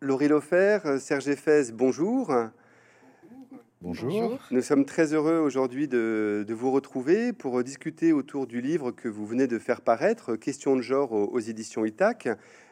Laurie Lofer, Serge Fès, bonjour. Bonjour. Nous sommes très heureux aujourd'hui de, vous retrouver pour discuter autour du livre que vous venez de faire paraître, Question de genre aux, éditions ITAC.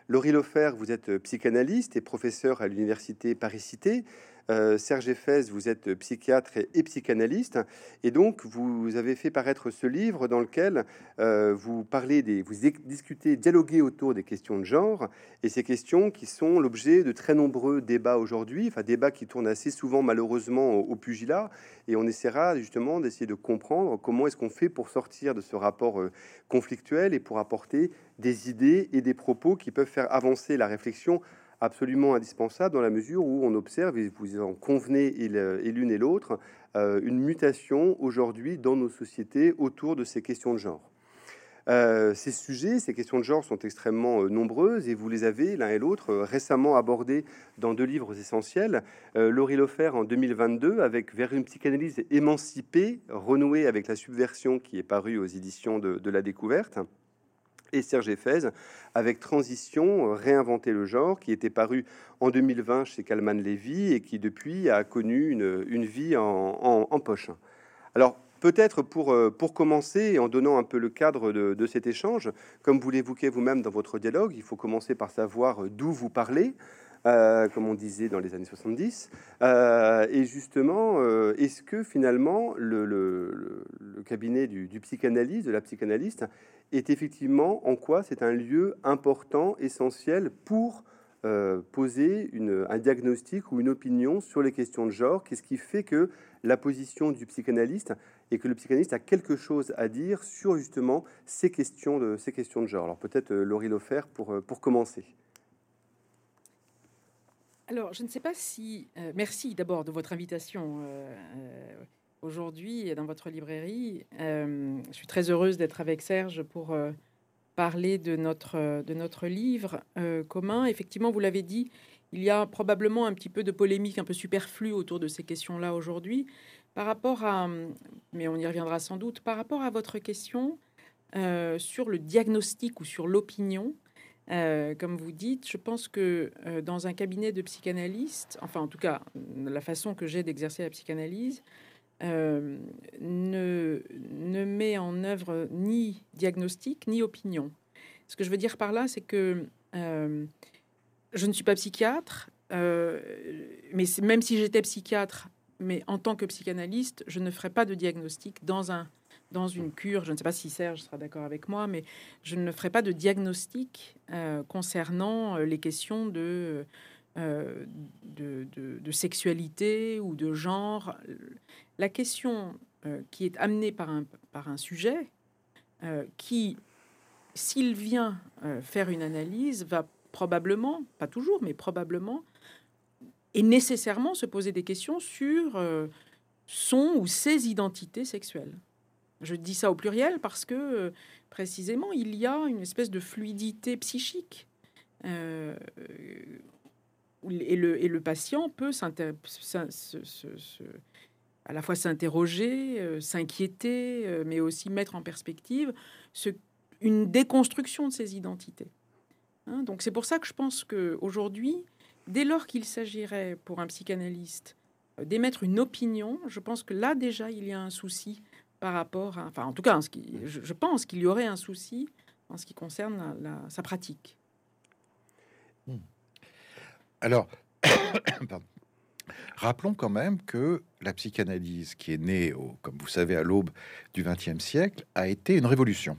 Laurie Lofer, vous êtes psychanalyste et professeur à l'université Paris-Cité. Euh, Serge Effès, vous êtes psychiatre et, psychanalyste, et donc vous avez fait paraître ce livre dans lequel euh, vous parlez des, vous discutez, dialoguez autour des questions de genre, et ces questions qui sont l'objet de très nombreux débats aujourd'hui, enfin débats qui tournent assez souvent malheureusement au, pugilat, et on essaiera justement d'essayer de comprendre comment est-ce qu'on fait pour sortir de ce rapport euh, conflictuel et pour apporter des idées et des propos qui peuvent faire avancer la réflexion absolument indispensable dans la mesure où on observe, et vous en convenez et l'une et l'autre, euh, une mutation aujourd'hui dans nos sociétés autour de ces questions de genre. Euh, ces sujets, ces questions de genre sont extrêmement euh, nombreuses et vous les avez l'un et l'autre récemment abordés dans deux livres essentiels. Laurie Lofer en 2022 avec Vers une psychanalyse émancipée, renouée avec la subversion qui est parue aux éditions de la découverte et Serge Effez avec Transition, réinventer le genre, qui était paru en 2020 chez Calman Levy et qui depuis a connu une, vie en, poche. Alors peut-être pour, euh, pour commencer, en donnant un peu le cadre de, cet échange, comme vous l'évoquez vous-même dans votre dialogue, il faut commencer par savoir d'où vous parlez. Euh, comme on disait dans les années 70. Euh, et justement, est-ce que finalement le, cabinet du, du, psychanalyste, de la psychanalyste, est effectivement en quoi c'est un lieu important, essentiel pour euh, poser un diagnostic ou une opinion sur les questions de genre. Qu'est-ce qui fait que la position du psychanalyste et que le psychanalyste a quelque chose à dire sur justement ces questions de, ces questions de genre? Alors peut-être euh, Laurie Lofer pour, euh, pour commencer. Alors, je ne sais pas si... merci d'abord de votre invitation aujourd'hui dans votre librairie. Euh, je suis très heureuse d'être avec Serge pour euh, parler de notre, de notre livre euh, commun. Effectivement, vous l'avez dit, il y a probablement un petit peu de polémique un peu superflue autour de ces questions-là aujourd'hui. Par rapport à, mais on y reviendra sans doute, par rapport à votre question sur le diagnostic ou sur l'opinion, comme vous dites, je pense que dans un cabinet de psychanalyste, enfin en tout cas la façon que j'ai d'exercer la psychanalyse, euh, ne, ne met en œuvre ni diagnostic ni opinion. Ce que je veux dire par là, c'est que euh, je ne suis pas psychiatre, euh, mais même si j'étais psychiatre, mais en tant que psychanalyste, je ne ferai pas de diagnostic dans un dans une cure. Je ne sais pas si Serge sera d'accord avec moi, mais je ne ferai pas de diagnostic concernant les questions de euh, de, sexualité ou de genre. La question euh, qui est amenée par un, par un sujet euh, qui, s'il vient faire une analyse, va probablement, pas toujours, mais probablement, et nécessairement se poser des questions sur son ou ses identités sexuelles. Je dis ça au pluriel parce que précisément il y a une espèce de fluidité psychique et le, patient peut à la fois s'interroger, euh, s'inquiéter, euh, mais aussi mettre en perspective une déconstruction de ses identités. Hein, donc c'est pour ça que je pense qu'aujourd'hui, dès lors qu'il s'agirait pour un psychanalyste euh, d'émettre une opinion, je pense que là déjà il y a un souci par rapport à, enfin en tout cas, je, pense qu'il y aurait un souci en ce qui concerne sa pratique. Hmm. Alors, rappelons quand même que la psychanalyse, qui est née, comme vous savez, à l'aube du XXe siècle, a été une révolution.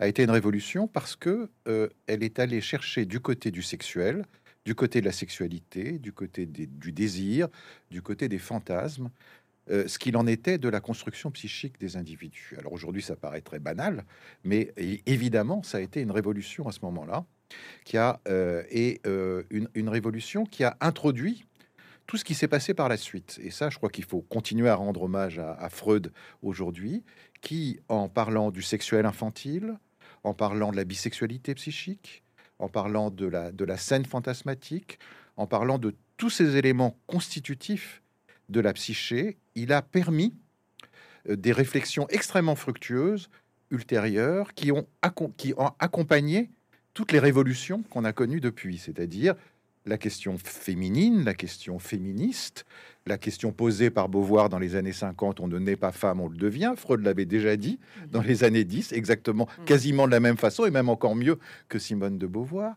A été une révolution parce que euh, elle est allée chercher du côté du sexuel, du côté de la sexualité, du côté du désir, du côté des fantasmes, euh, ce qu'il en était de la construction psychique des individus. Alors aujourd'hui, ça paraît très banal, mais évidemment, ça a été une révolution à ce moment-là qui a euh, et euh, une, révolution qui a introduit tout ce qui s'est passé par la suite. Et ça, je crois qu'il faut continuer à rendre hommage à, Freud aujourd'hui, qui, en parlant du sexuel infantile, en parlant de la bisexualité psychique, en parlant de la, de la scène fantasmatique, en parlant de tous ces éléments constitutifs de la psyché, il a permis euh, des réflexions extrêmement fructueuses ultérieures qui ont, qui ont accompagné toutes les révolutions qu'on a connues depuis, c'est-à-dire la question féminine, la question féministe, la question posée par Beauvoir dans les années 50, on ne naît pas femme, on le devient. Freud l'avait déjà dit dans les années 10, exactement, mm. quasiment de la même façon, et même encore mieux que Simone de Beauvoir.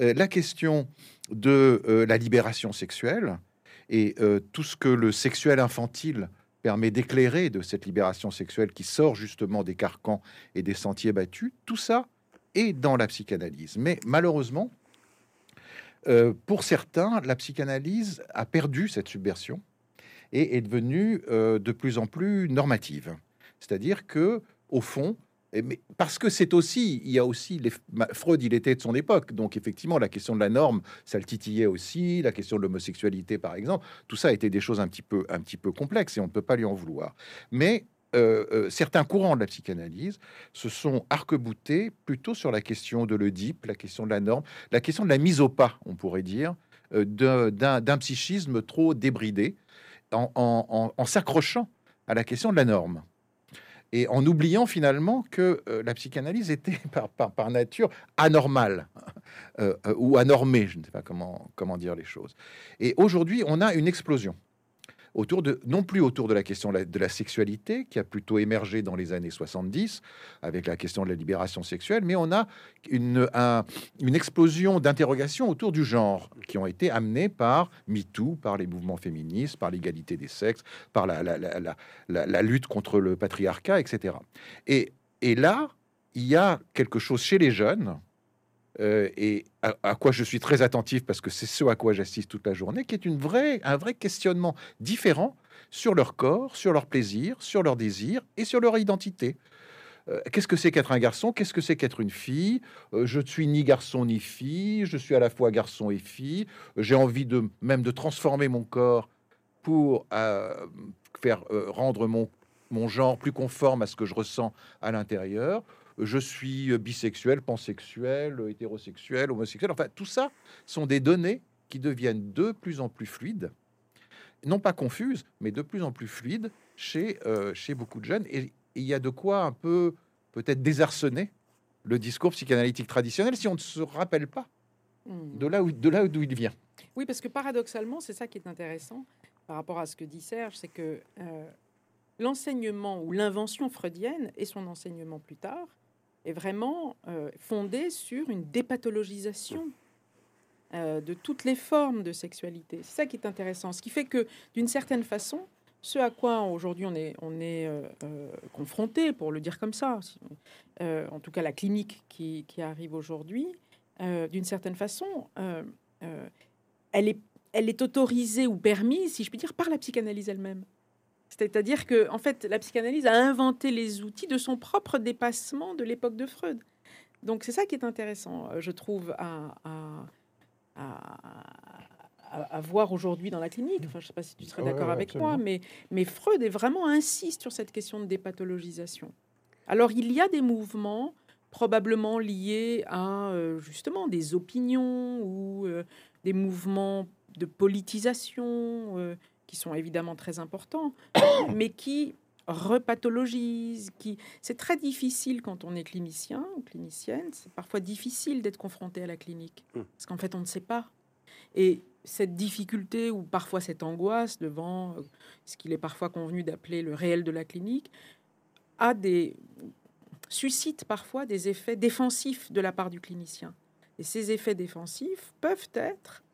Euh, la question de euh, la libération sexuelle et euh, tout ce que le sexuel infantile permet d'éclairer de cette libération sexuelle qui sort justement des carcans et des sentiers battus, tout ça est dans la psychanalyse. Mais malheureusement, euh, pour certains, la psychanalyse a perdu cette subversion et est devenue euh, de plus en plus normative. C'est-à-dire que, au fond, mais parce que c'est aussi, il y a aussi les, Freud, il était de son époque, donc effectivement la question de la norme, ça le titillait aussi, la question de l'homosexualité par exemple, tout ça été des choses un petit peu, un petit peu complexes et on ne peut pas lui en vouloir. Mais euh, euh, certains courants de la psychanalyse se sont arc-boutés plutôt sur la question de l'Oedipe, la question de la norme, la question de la mise au pas, on pourrait dire, euh, d'un psychisme trop débridé, en, s'accrochant à la question de la norme. Et en oubliant finalement que la psychanalyse était par, nature anormale ou anormée, je ne sais pas comment, comment dire les choses. Et aujourd'hui, on a une explosion autour de, non plus autour de la question de la, sexualité, qui a plutôt émergé dans les années 70, avec la question de la libération sexuelle, mais on a une, une explosion d'interrogations autour du genre, qui ont été amenées par MeToo, par les mouvements féministes, par l'égalité des sexes, par la, la, lutte contre le patriarcat, etc. Et, et là, il y a quelque chose chez les jeunes, euh, et à, quoi je suis très attentif parce que c'est ce à quoi j'assiste toute la journée, qui est une vraie, un vrai questionnement différent sur leur corps, sur leur plaisir, sur leur désir et sur leur identité. Euh, qu'est-ce que c'est qu'être un garçon? Qu'est-ce que c'est qu'être une fille? Euh, Je suis ni garçon ni fille. Je suis à la fois garçon et fille. J'ai envie de même de transformer mon corps pour faire rendre mon, mon genre plus conforme à ce que je ressens à l'intérieur je suis bisexuel, pansexuel, hétérosexuel, homosexuel. Enfin, tout ça sont des données qui deviennent de plus en plus fluides, non pas confuses, mais de plus en plus fluides chez, euh, chez beaucoup de jeunes. Et il y a de quoi un peu peut-être désarçonner le discours psychanalytique traditionnel si on ne se rappelle pas hmm. de là où, de là d'où il vient. Oui, parce que paradoxalement, c'est ça qui est intéressant par rapport à ce que dit Serge, c'est que euh, l'enseignement ou l'invention freudienne et son enseignement plus tard est vraiment euh, fondée sur une dépathologisation euh, de toutes les formes de sexualité. C'est ça qui est intéressant. Ce qui fait que, d'une certaine façon, ce à quoi aujourd'hui on est, est euh, confronté, pour le dire comme ça, en tout cas la clinique qui, arrive aujourd'hui, d'une certaine façon, elle est autorisée ou permise, si je puis dire, par la psychanalyse elle-même. C'est-à-dire que, en fait, la psychanalyse a inventé les outils de son propre dépassement de l'époque de Freud. Donc, c'est ça qui est intéressant, euh, je trouve, à, à, voir aujourd'hui dans la clinique. Enfin, je ne sais pas si tu serais d'accord avec moi, mais, mais Freud est vraiment insiste sur cette question de dépathologisation. Alors, il y a des mouvements probablement liés à euh, justement des opinions ou euh, des mouvements de politisation qui sont évidemment très importants, mais qui repathologisent, qui c'est très difficile quand on est clinicien ou clinicienne, c'est parfois difficile d'être confronté à la clinique hmm. parce qu'en fait on ne sait pas. Et cette difficulté ou parfois cette angoisse devant euh, ce qu'il est parfois convenu d'appeler le réel de la clinique a des suscite parfois des effets défensifs de la part du clinicien. Et ces effets défensifs peuvent être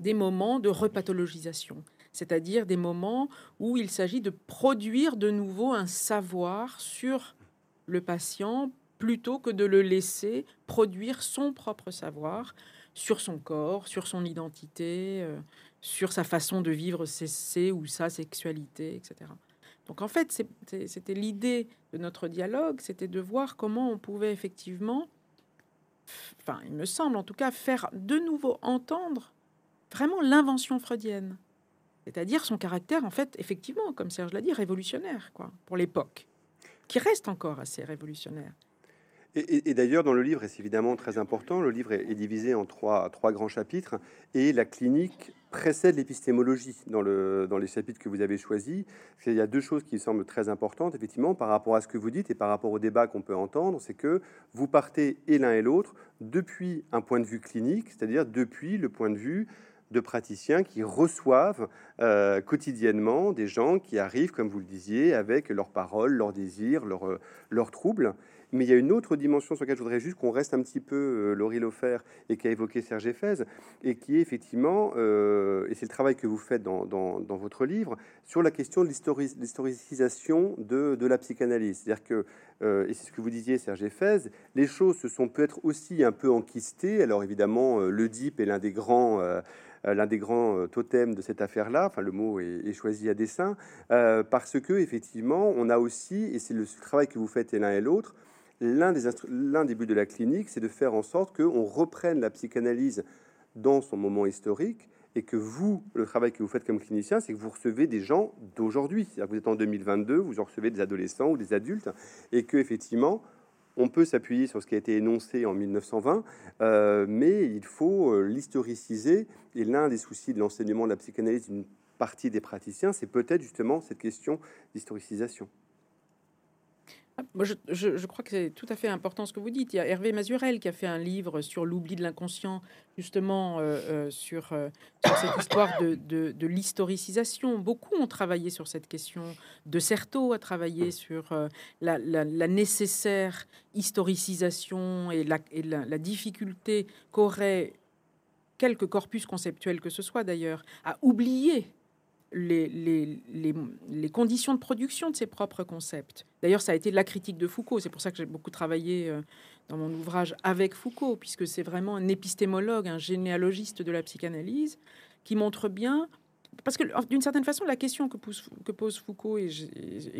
des moments de repathologisation, c'est-à-dire des moments où il s'agit de produire de nouveau un savoir sur le patient plutôt que de le laisser produire son propre savoir sur son corps, sur son identité, euh, sur sa façon de vivre ses, ou sa sexualité, etc. Donc en fait, c'était l'idée de notre dialogue, c'était de voir comment on pouvait effectivement, enfin il me semble en tout cas, faire de nouveau entendre vraiment l'invention freudienne. C'est-à-dire son caractère, en fait, effectivement, comme Serge l'a dit, révolutionnaire, quoi, pour l'époque, qui reste encore assez révolutionnaire. Et, d'ailleurs, dans le livre, et c'est évidemment très important, le livre est, divisé en trois, grands chapitres, et la clinique précède l'épistémologie dans, dans les chapitres que vous avez choisis. Il y a deux choses qui semblent très importantes, effectivement, par rapport à ce que vous dites et par rapport au débat qu'on peut entendre, c'est que vous partez, et l'un et l'autre, depuis un point de vue clinique, c'est-à-dire depuis le point de vue de praticiens qui reçoivent euh, quotidiennement des gens qui arrivent, comme vous le disiez, avec leurs paroles, leurs désirs, leurs, euh, leurs troubles. Mais il y a une autre dimension sur laquelle je voudrais juste qu'on reste un petit peu, euh, Laurie Lofer, et qu'a évoqué Serge Effez, et qui est effectivement, euh, et c'est le travail que vous faites dans, dans, votre livre, sur la question de l'historicisation de, de, la psychanalyse. C'est-à-dire que, et c'est ce que vous disiez, Serge Effez, les choses se sont peut-être aussi un peu enquistées. Alors évidemment, le DIP est l'un des grands l'un des grands euh, totems de cette affaire-là. Enfin, le mot est, choisi à dessein euh, parce que effectivement, on a aussi, et c'est le travail que vous faites l'un et l'autre, l'un des, des buts de la clinique, c'est de faire en sorte qu'on reprenne la psychanalyse dans son moment historique et que vous, le travail que vous faites comme clinicien, c'est que vous recevez des gens d'aujourd'hui. C'est-à-dire que vous êtes en 2022, vous en recevez des adolescents ou des adultes, et que effectivement, on peut s'appuyer sur ce qui a été énoncé en 1920, euh, mais il faut euh, l'historiciser. Et l'un des soucis de l'enseignement de la psychanalyse d'une partie des praticiens, c'est peut-être justement cette question d'historicisation. Moi, je, crois que c'est tout à fait important ce que vous dites. Il y a Hervé Mazurel qui a fait un livre sur l'oubli de l'inconscient, justement euh, euh, sur, euh, sur, cette histoire de, de, l'historicisation. Beaucoup ont travaillé sur cette question. De Certeau a travaillé sur la, la, nécessaire historicisation et la, et la difficulté qu'aurait quelque corpus conceptuel que ce soit d'ailleurs à oublier les, les, les, conditions de production de ses propres concepts. D'ailleurs, ça a été la critique de Foucault. C'est pour ça que j'ai beaucoup travaillé euh, dans mon ouvrage avec Foucault, puisque c'est vraiment un épistémologue, un généalogiste de la psychanalyse, qui montre bien... Parce que d'une certaine façon, la question que pose, que pose Foucault, et,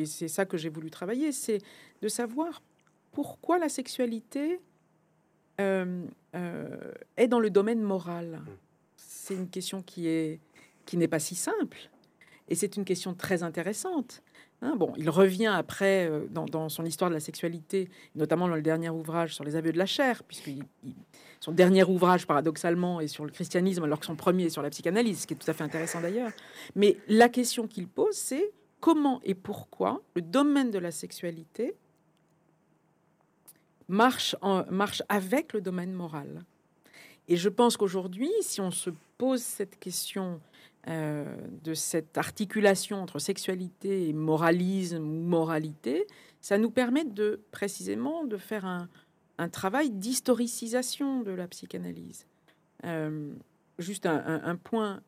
c'est ça que j'ai voulu travailler, c'est de savoir pourquoi la sexualité euh, euh, est dans le domaine moral. C'est une question qui est qui n'est pas si simple. Et c'est une question très intéressante. Hein. bon, il revient après euh, dans, son histoire de la sexualité, notamment dans le dernier ouvrage sur les aveux de la chair, puisque son dernier ouvrage, paradoxalement, est sur le christianisme, alors que son premier est sur la psychanalyse, ce qui est tout à fait intéressant d'ailleurs. Mais la question qu'il pose, c'est comment et pourquoi le domaine de la sexualité marche, marche avec le domaine moral? Et je pense qu'aujourd'hui, si on se pose cette question euh, de cette articulation entre sexualité et moralisme ou moralité, ça nous permet de précisément de faire un, travail d'historicisation de la psychanalyse. Euh, juste un, point,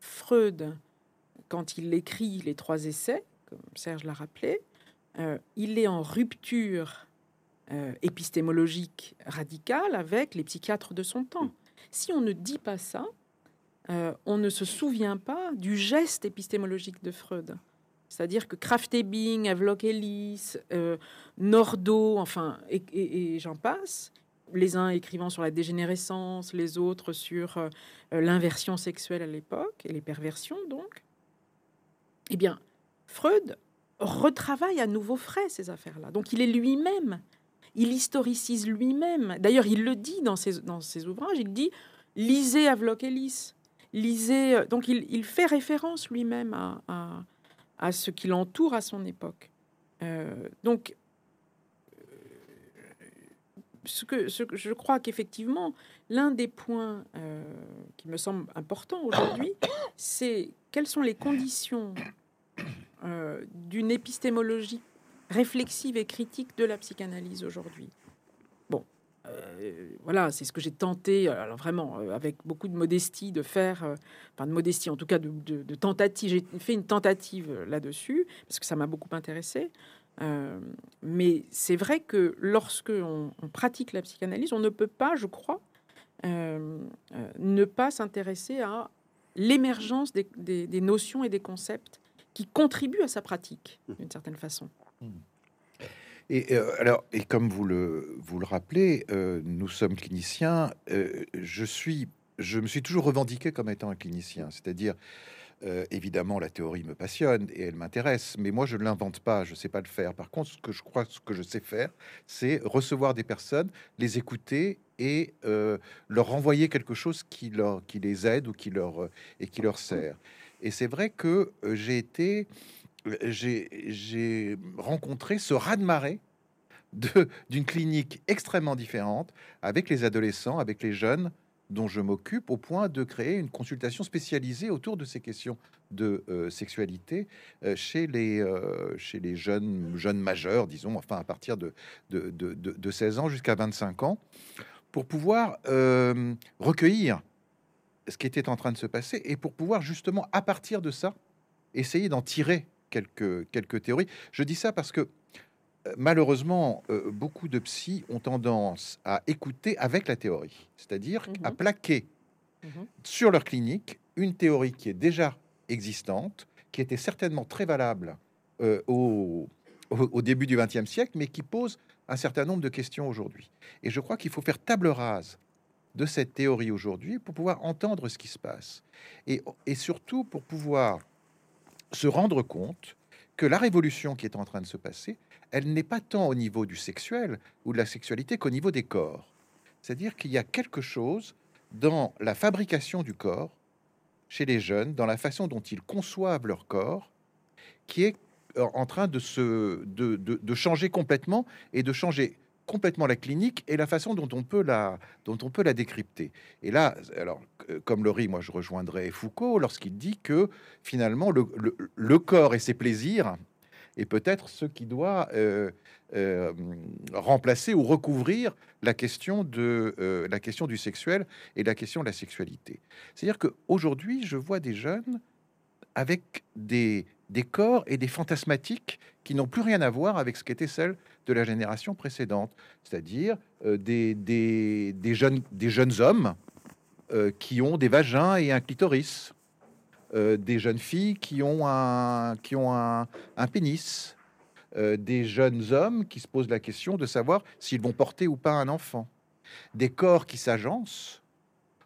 Freud, quand il écrit les trois essais, comme Serge l'a rappelé, euh, il est en rupture épistémologique radicale avec les psychiatres de son temps. Si on ne dit pas ça, euh, on ne se souvient pas du geste épistémologique de Freud. C'est-à-dire que Kraft-Ebing, Havelock Ellis, euh, Nordo, enfin, et, j'en passe, les uns écrivant sur la dégénérescence, les autres sur euh, l'inversion sexuelle à l'époque et les perversions, donc, eh bien, Freud retravaille à nouveau frais ces affaires-là. Donc, il est lui-même, il historicise lui-même. D'ailleurs, il le dit dans ses, dans ses ouvrages, il dit lisez Havelock Ellis, lisez. Euh, donc, il, fait référence lui-même à, à, ce qui l'entoure à son époque. Euh, donc, euh, ce que, ce que, je crois qu'effectivement, l'un des points qui me semble important aujourd'hui, c'est quelles sont les conditions d'une épistémologie réflexive et critique de la psychanalyse aujourd'hui. Euh, voilà, c'est ce que j'ai tenté, alors vraiment euh, avec beaucoup de modestie, de faire, euh, enfin de modestie, en tout cas de, tentative. J'ai fait une tentative là-dessus parce que ça m'a beaucoup intéressé. mais c'est vrai que lorsque on, pratique la psychanalyse, on ne peut pas, je crois, ne pas s'intéresser à l'émergence des, des, notions et des concepts qui contribuent à sa pratique d'une certaine façon. Et euh, alors, et comme vous le, vous le rappelez, euh, nous sommes cliniciens. Euh, je suis, je me suis toujours revendiqué comme étant un clinicien, c'est-à-dire évidemment, la théorie me passionne et elle m'intéresse, mais moi, je ne l'invente pas, je ne sais pas le faire. Par contre, ce que je crois, ce que je sais faire, c'est recevoir des personnes, les écouter et leur renvoyer quelque chose qui, leur, qui les aide ou qui leur, et qui leur sert. Et c'est vrai que j'ai été, j'ai rencontré ce raz-de-marée d'une clinique extrêmement différente avec les adolescents, avec les jeunes dont je m'occupe, au point de créer une consultation spécialisée autour de ces questions de euh, sexualité euh, chez, les, euh, jeunes, majeurs, disons, enfin à partir de 16 ans jusqu'à 25 ans, pour pouvoir recueillir ce qui était en train de se passer et pour pouvoir justement, à partir de ça, essayer d'en tirer quelques, quelques théories. Je dis ça parce que euh, malheureusement, euh, beaucoup de psys ont tendance à écouter avec la théorie, c'est-à-dire à mhm. plaquer mhm. sur leur clinique une théorie qui est déjà existante, qui était certainement très valable euh, au, au, début du XXe siècle, mais qui pose un certain nombre de questions aujourd'hui. Et je crois qu'il faut faire table rase de cette théorie aujourd'hui pour pouvoir entendre ce qui se passe. Et, et surtout pour pouvoir se rendre compte que la révolution qui est en train de se passer, elle n'est pas tant au niveau du sexuel ou de la sexualité qu'au niveau des corps. C'est-à-dire qu'il y a quelque chose dans la fabrication du corps chez les jeunes, dans la façon dont ils conçoivent leur corps, qui est en train de se de, de, changer complètement et de changer complètement la clinique et la façon dont on peut la dont on peut la décrypter. Et là, alors comme Laurie, moi je rejoindrai Foucault lorsqu'il dit que finalement le, corps et ses plaisirs et peut-être ce qui doit euh, euh, remplacer ou recouvrir la question de euh, la question du sexuel et la question de la sexualité. C'est-à-dire qu'aujourd'hui, je vois des jeunes avec des, des corps et des fantasmatiques qui n'ont plus rien à voir avec ce qu'était celle de la génération précédente, c'est-à-dire des, des, des, jeunes, des jeunes hommes qui ont des vagins et un clitoris, euh, des jeunes filles qui ont un, qui ont un, pénis, euh, des jeunes hommes qui se posent la question de savoir s'ils vont porter ou pas un enfant, des corps qui s'agencent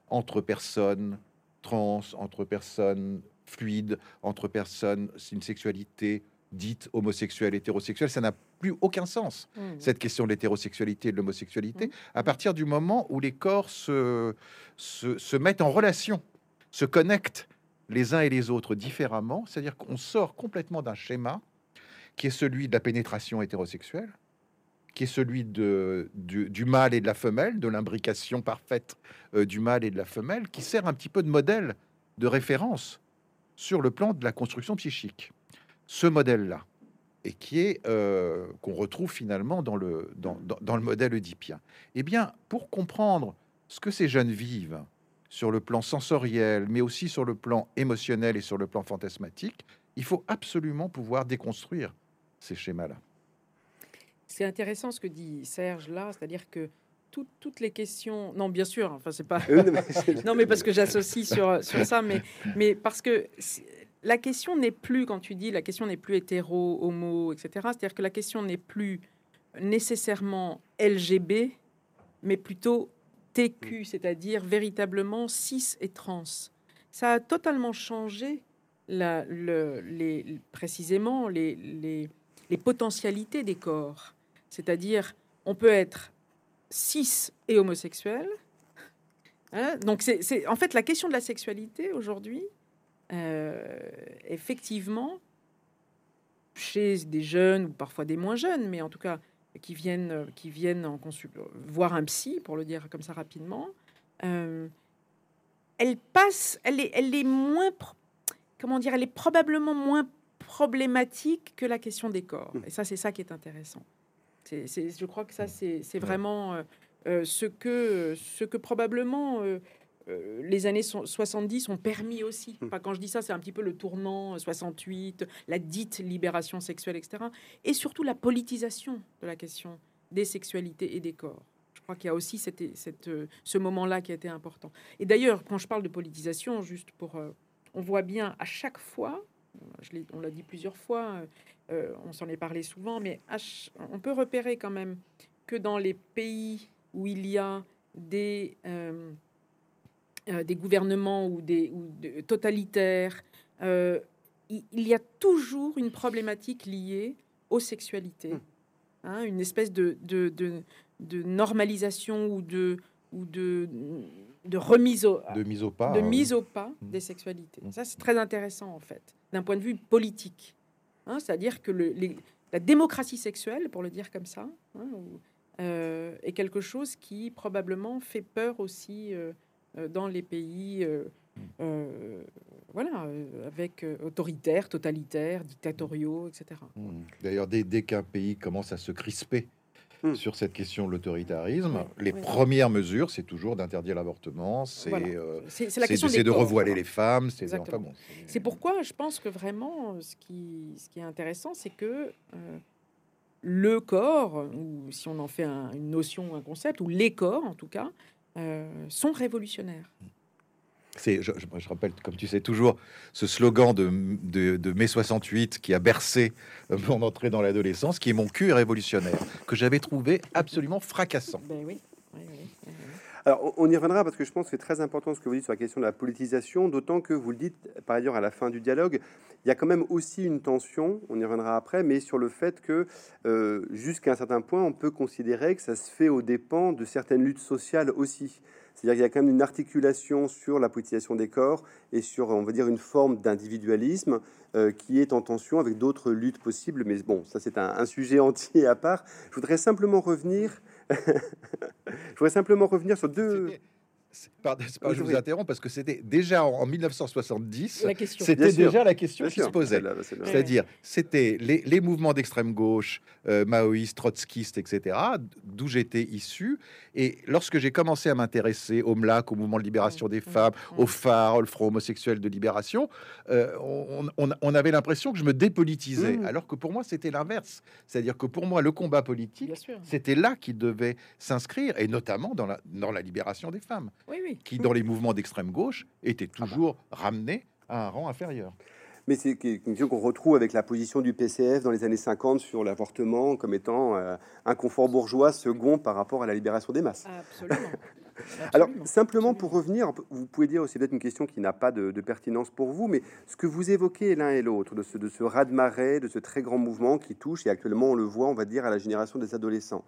entre personnes trans, entre personnes fluides, entre personnes, c'est une sexualité dite homosexuelle, hétérosexuelle, ça n'a plus aucun sens, mmh. cette question de l'hétérosexualité et de l'homosexualité, mmh. à partir du moment où les corps se, se, se mettent en relation, se connectent les uns et les autres différemment, c'est-à-dire qu'on sort complètement d'un schéma qui est celui de la pénétration hétérosexuelle, qui est celui de, du, mâle et de la femelle, de l'imbrication parfaite euh, du mâle et de la femelle, qui sert un petit peu de modèle de référence sur le plan de la construction psychique. Ce modèle-là, et qui est euh, qu'on retrouve finalement dans le, dans, le modèle oedipien. Eh bien, pour comprendre ce que ces jeunes vivent, sur le plan sensoriel, mais aussi sur le plan émotionnel et sur le plan fantasmatique, il faut absolument pouvoir déconstruire ces schémas-là. C'est intéressant ce que dit Serge là, c'est-à-dire que toutes les questions. Non, bien sûr, enfin, c'est pas. non, mais parce que j'associe sur, sur ça, mais, mais parce que la question n'est plus, quand tu dis la question n'est plus hétéro, homo, etc., c'est-à-dire que la question n'est plus nécessairement LGB, mais plutôt TQ, c'est-à-dire véritablement cis et trans. Ça a totalement changé la, le, les, précisément les, les, les, potentialités des corps. C'est-à-dire, on peut être cis et homosexuel. Hein. Donc, c'est en fait la question de la sexualité aujourd'hui, euh, effectivement, chez des jeunes ou parfois des moins jeunes, mais en tout cas qui viennent, qui viennent en voir un psy, pour le dire comme ça rapidement, euh, elle passe, elle est, elle est moins, comment dire, elle est probablement moins problématique que la question des corps. Mmh. Et ça, c'est ça qui est intéressant. C'est, je crois que ça, c'est, vraiment euh, ce, que, ce que probablement euh, les années 70 ont permis aussi. Mmh. Enfin, quand je dis ça, c'est un petit peu le tournant 68, euh, la dite libération sexuelle, etc. Et surtout la politisation de la question des sexualités et des corps. Je crois qu'il y a aussi cette, cette, euh, ce moment-là qui a été important. Et d'ailleurs, quand je parle de politisation, juste pour... on voit bien à chaque fois, je on l'a dit plusieurs fois, on s'en est parlé souvent, mais on peut repérer quand même que dans les pays où il y a des... Euh, des gouvernements ou des ou totalitaires euh, il, il y a toujours une problématique liée aux sexualités, Mm. hein, une espèce de, de, de- de normalisation ou de, ou de, de remise au, De mise au pas. de hein, mise au pas Mm. des sexualités. Mm. Ça, c'est très intéressant, en fait, d'un point de vue politique. Hein, C'est-à-dire que le- les- la démocratie sexuelle, pour le dire comme ça, hein, euh, est quelque chose qui probablement fait peur aussi euh, euh, dans les pays, euh, euh, voilà, avec autoritaires, totalitaires, dictatoriaux, etc. D'ailleurs, dès, dès qu'un pays commence à se crisper Hmm. sur cette question de l'autoritarisme, Oui, les oui. premières mesures, c'est toujours d'interdire l'avortement, c'est Voilà. euh, de revoiler voilà. les femmes. C'est enfin, bon, pourquoi je pense que vraiment, ce qui, ce qui est intéressant, c'est que euh, le corps, ou si on en fait un- une notion, un concept, ou les corps en tout cas, euh, sont révolutionnaires. C'est, je, je- je rappelle, comme tu sais toujours, ce slogan de, de, de mai 68 qui a bercé euh, mon entrée dans l'adolescence, qui est mon cul révolutionnaire, que j'avais trouvé absolument fracassant. Ben oui. Alors, on- on y reviendra parce que je pense que c'est très important ce que vous dites sur la question de la politisation, d'autant que vous le dites par ailleurs à la fin du dialogue, il y a quand même aussi une tension, on y reviendra après, mais sur le fait que euh, jusqu'à un certain point, on peut considérer que ça se fait aux dépens de certaines luttes sociales aussi. C'est-à-dire qu'il y a quand même une articulation sur la politisation des corps et sur, on va dire, une forme d'individualisme euh, qui est en tension avec d'autres luttes possibles. Mais bon, ça c'est un, un sujet entier à part. Je voudrais simplement revenir. je voudrais simplement revenir sur deux. Pardon, je oui. vous interromps parce que c'était déjà en, en 1970, La question. c'était déjà la question qui se posait. celle-là. C'est-à-dire, c'était les, les mouvements d'extrême gauche, euh, maoïstes, trotskistes, etc., d'où j'étais issu. Et lorsque j'ai commencé à m'intéresser au MLAC, au mouvement de libération des Mm, femmes, mm. au phare, le Front homosexuel de libération, euh, on, on- on avait l'impression que je me dépolitisais, Mm. alors que pour moi, c'était l'inverse. C'est-à-dire que pour moi, le combat politique, c'était là qu'il devait s'inscrire, et notamment dans la, dans la libération des femmes, Oui, oui. qui, dans les mouvements d'extrême gauche, était toujours ramené à un rang inférieur. Mais c'est une question qu'on retrouve avec la position du PCF dans les années 50 sur l'avortement comme étant euh, un confort bourgeois second par rapport à la libération des masses. Absolument. Alors, simplement Absolument. pour revenir, vous pouvez dire aussi peut-être une question qui n'a pas de, de pertinence pour vous, mais ce que vous évoquez l'un et l'autre, de ce, de ce raz-de-marée, de ce très grand mouvement qui touche, et actuellement on le voit, on va dire, à la génération des adolescents,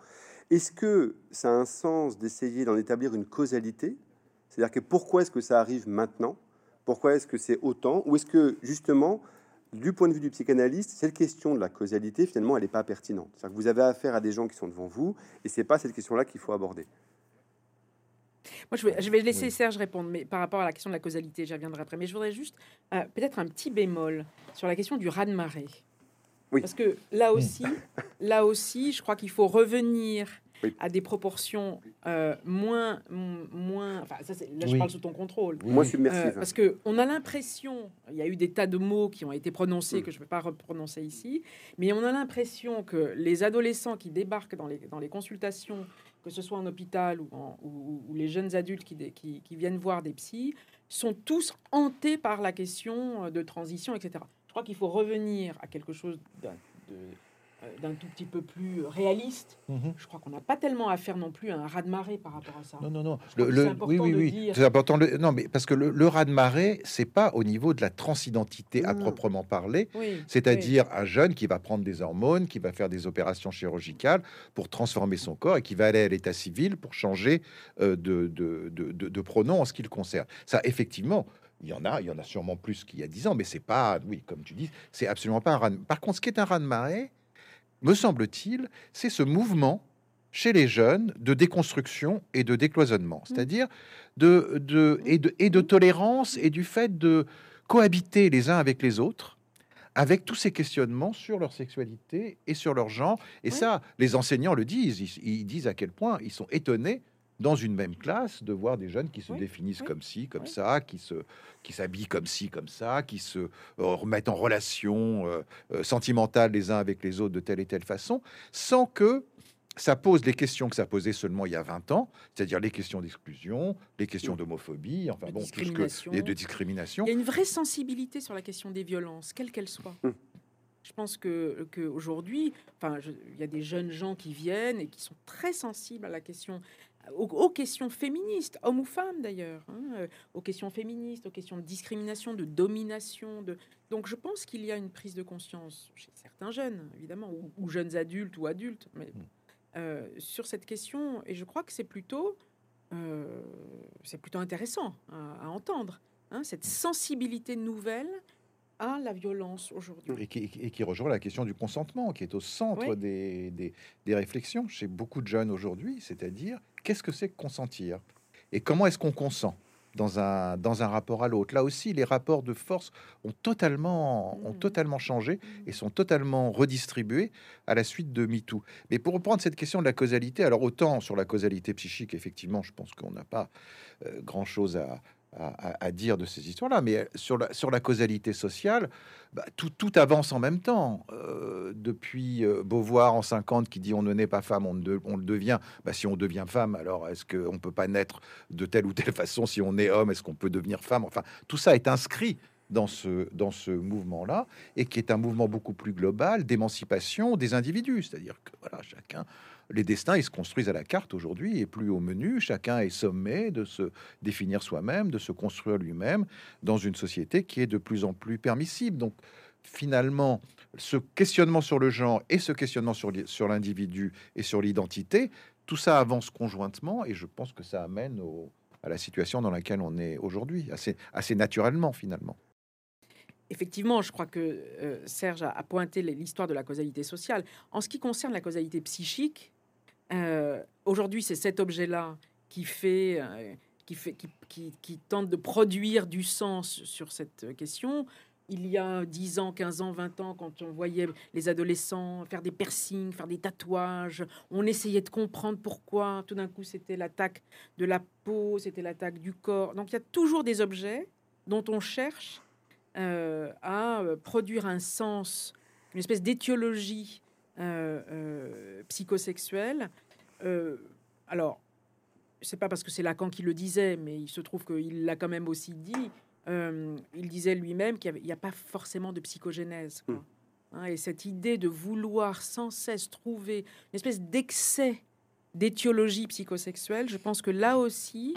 est-ce que ça a un sens d'essayer d'en établir une causalité C'est-à-dire que pourquoi est-ce que ça arrive maintenant? Pourquoi est-ce que c'est autant? Ou est-ce que, justement, du point de vue du psychanalyste, cette question de la causalité, finalement, elle n'est pas pertinente? C'est-à-dire que vous avez affaire à des gens qui sont devant vous, et c'est pas cette question-là qu'il faut aborder. Moi, je vais, je vais laisser Oui. Serge répondre, mais par rapport à la question de la causalité, j'y reviendrai après. Mais je voudrais juste euh, peut-être un petit bémol sur la question du raz-de-marée. Oui. Parce que là aussi, là aussi, je crois qu'il faut revenir Oui. à des proportions euh, moins, moins. Enfin, ça, là, je parle sous ton contrôle. Moi, Euh, submersif. parce que on a l'impression, il y a eu des tas de mots qui ont été prononcés que je ne peux pas reprononcer ici, mais on a l'impression que les adolescents qui débarquent dans les, dans les consultations, que ce soit en hôpital ou, en- ou- ou les jeunes adultes qui, qui, qui viennent voir des psys, sont tous hantés par la question euh, de transition, etc. Je crois qu'il faut revenir à quelque chose de- euh, d'un tout petit peu plus réaliste. Mhm. Je crois qu'on n'a pas tellement à faire non plus à un raz-de-marée par rapport à ça. Non, non, non. Le- le- oui, oui, de oui. dire- C'est important. Le- non, mais parce que le, le raz-de-marée, c'est pas au niveau de la transidentité à Non. proprement parler. Oui, C'est-à-dire un jeune qui va prendre des hormones, qui va faire des opérations chirurgicales pour transformer son corps et qui va aller à l'état civil pour changer euh, de, de, de, de- de pronom en ce qui le concerne. Ça, effectivement, il y en a, il y en a sûrement plus qu'il y a 10 ans, mais c'est pas, oui, comme tu dis, c'est absolument pas un raz Par contre, ce qui est un raz-de-marée, me semble-t-il, c'est ce mouvement chez les jeunes de déconstruction et de décloisonnement, c'est-à-dire de, de, et, de, et de tolérance et du fait de cohabiter les uns avec les autres avec tous ces questionnements sur leur sexualité et sur leur genre. Et Oui. ça, les enseignants le disent. Ils, ils disent à quel point ils sont étonnés dans une même classe de voir des jeunes qui se Oui, définissent oui, comme ci, comme oui. ça, qui se qui s'habillent comme ci, comme ça, qui se euh, remettent en relation euh, euh, sentimentale les uns avec les autres de telle et telle façon, sans que ça pose les questions que ça posait seulement il y a 20 ans, c'est-à-dire les questions d'exclusion, les questions d'homophobie, enfin De bon, tout ce que discrimination. et de discrimination. Il y a une vraie sensibilité sur la question des violences, quelles qu'elles soient. Mm. Je pense que qu'aujourd'hui, enfin, il y a des jeunes gens qui viennent et qui sont très sensibles à la question aux, questions féministes, hommes ou femmes d'ailleurs, hein, euh, aux questions féministes, aux questions de discrimination, de domination. De... Donc je pense qu'il y a une prise de conscience chez certains jeunes, évidemment, ou, jeunes adultes ou adultes, mais mm. euh, sur cette question. Et je crois que c'est plutôt, euh, c'est plutôt intéressant à, entendre, hein, cette sensibilité nouvelle à la violence aujourd'hui. Et qui, et qui, rejoint la question du consentement, qui est au centre des, des, des, réflexions chez beaucoup de jeunes aujourd'hui, c'est-à-dire qu'est-ce que c'est que consentir? Et comment est-ce qu'on consent dans un, dans un rapport à l'autre? Là aussi, les rapports de force ont totalement, ont mmh. totalement changé et sont totalement redistribués à la suite de MeToo. Mais pour reprendre cette question de la causalité, alors autant sur la causalité psychique, effectivement, je pense qu'on n'a pas euh, grand-chose à, à, dire de ces histoires-là, mais sur la, causalité sociale, bah, tout, avance en même temps. Euh, depuis euh, Beauvoir en 50 qui dit on ne naît pas femme, on, le devient. Bah, si on devient femme, alors est-ce qu'on peut pas naître de telle ou telle façon Si on est homme, est-ce qu'on peut devenir femme? Enfin, tout ça est inscrit dans ce, dans ce mouvement-là, et qui est un mouvement beaucoup plus global d'émancipation des individus. C'est-à-dire que voilà, chacun les destins, ils se construisent à la carte aujourd'hui et plus au menu. Chacun est sommé de se définir soi-même, de se construire lui-même dans une société qui est de plus en plus permissible. Donc, finalement, ce questionnement sur le genre et ce questionnement sur, l'individu et sur l'identité, tout ça avance conjointement et je pense que ça amène à la situation dans laquelle on est aujourd'hui, assez, assez naturellement finalement. Effectivement, je crois que euh, Serge a pointé l'histoire de la causalité sociale. En ce qui concerne la causalité psychique, euh, aujourd'hui, c'est cet objet-là qui fait, euh, qui, fait qui, tente de produire du sens sur cette question. Il y a 10 ans, 15 ans, 20 ans, quand on voyait les adolescents faire des piercings, faire des tatouages, on essayait de comprendre pourquoi. Tout d'un coup, c'était l'attaque de la peau, c'était l'attaque du corps. Donc, il y a toujours des objets dont on cherche euh, à produire un sens, une espèce d'étiologie psychosexuelle. Euh, alors, c'est pas parce que c'est Lacan qui le disait, mais il se trouve qu'il l'a quand même aussi dit. il disait lui-même qu'il n'y a, pas forcément de psychogénèse. Hmm. Hein, et cette idée de vouloir sans cesse trouver une espèce d'excès d'étiologie psychosexuelle, je pense que là aussi,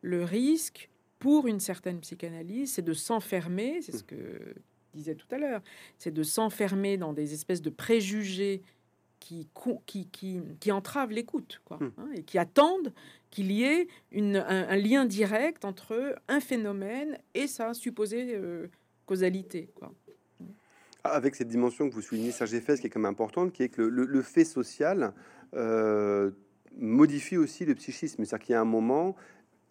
le risque pour une certaine psychanalyse, c'est de s'enfermer, c'est ce que disait tout à l'heure, c'est de s'enfermer dans des espèces de préjugés qui, qui, qui, qui entravent l'écoute, quoi, hmm. hein, et qui attendent qu'il y ait une, un, lien direct entre un phénomène et sa supposée euh, causalité. Quoi. Ah, avec cette dimension que vous soulignez, Serge Fès, qui est quand même importante, qui est que le, le, fait social euh, modifie aussi le psychisme. C'est-à-dire qu'il y a un moment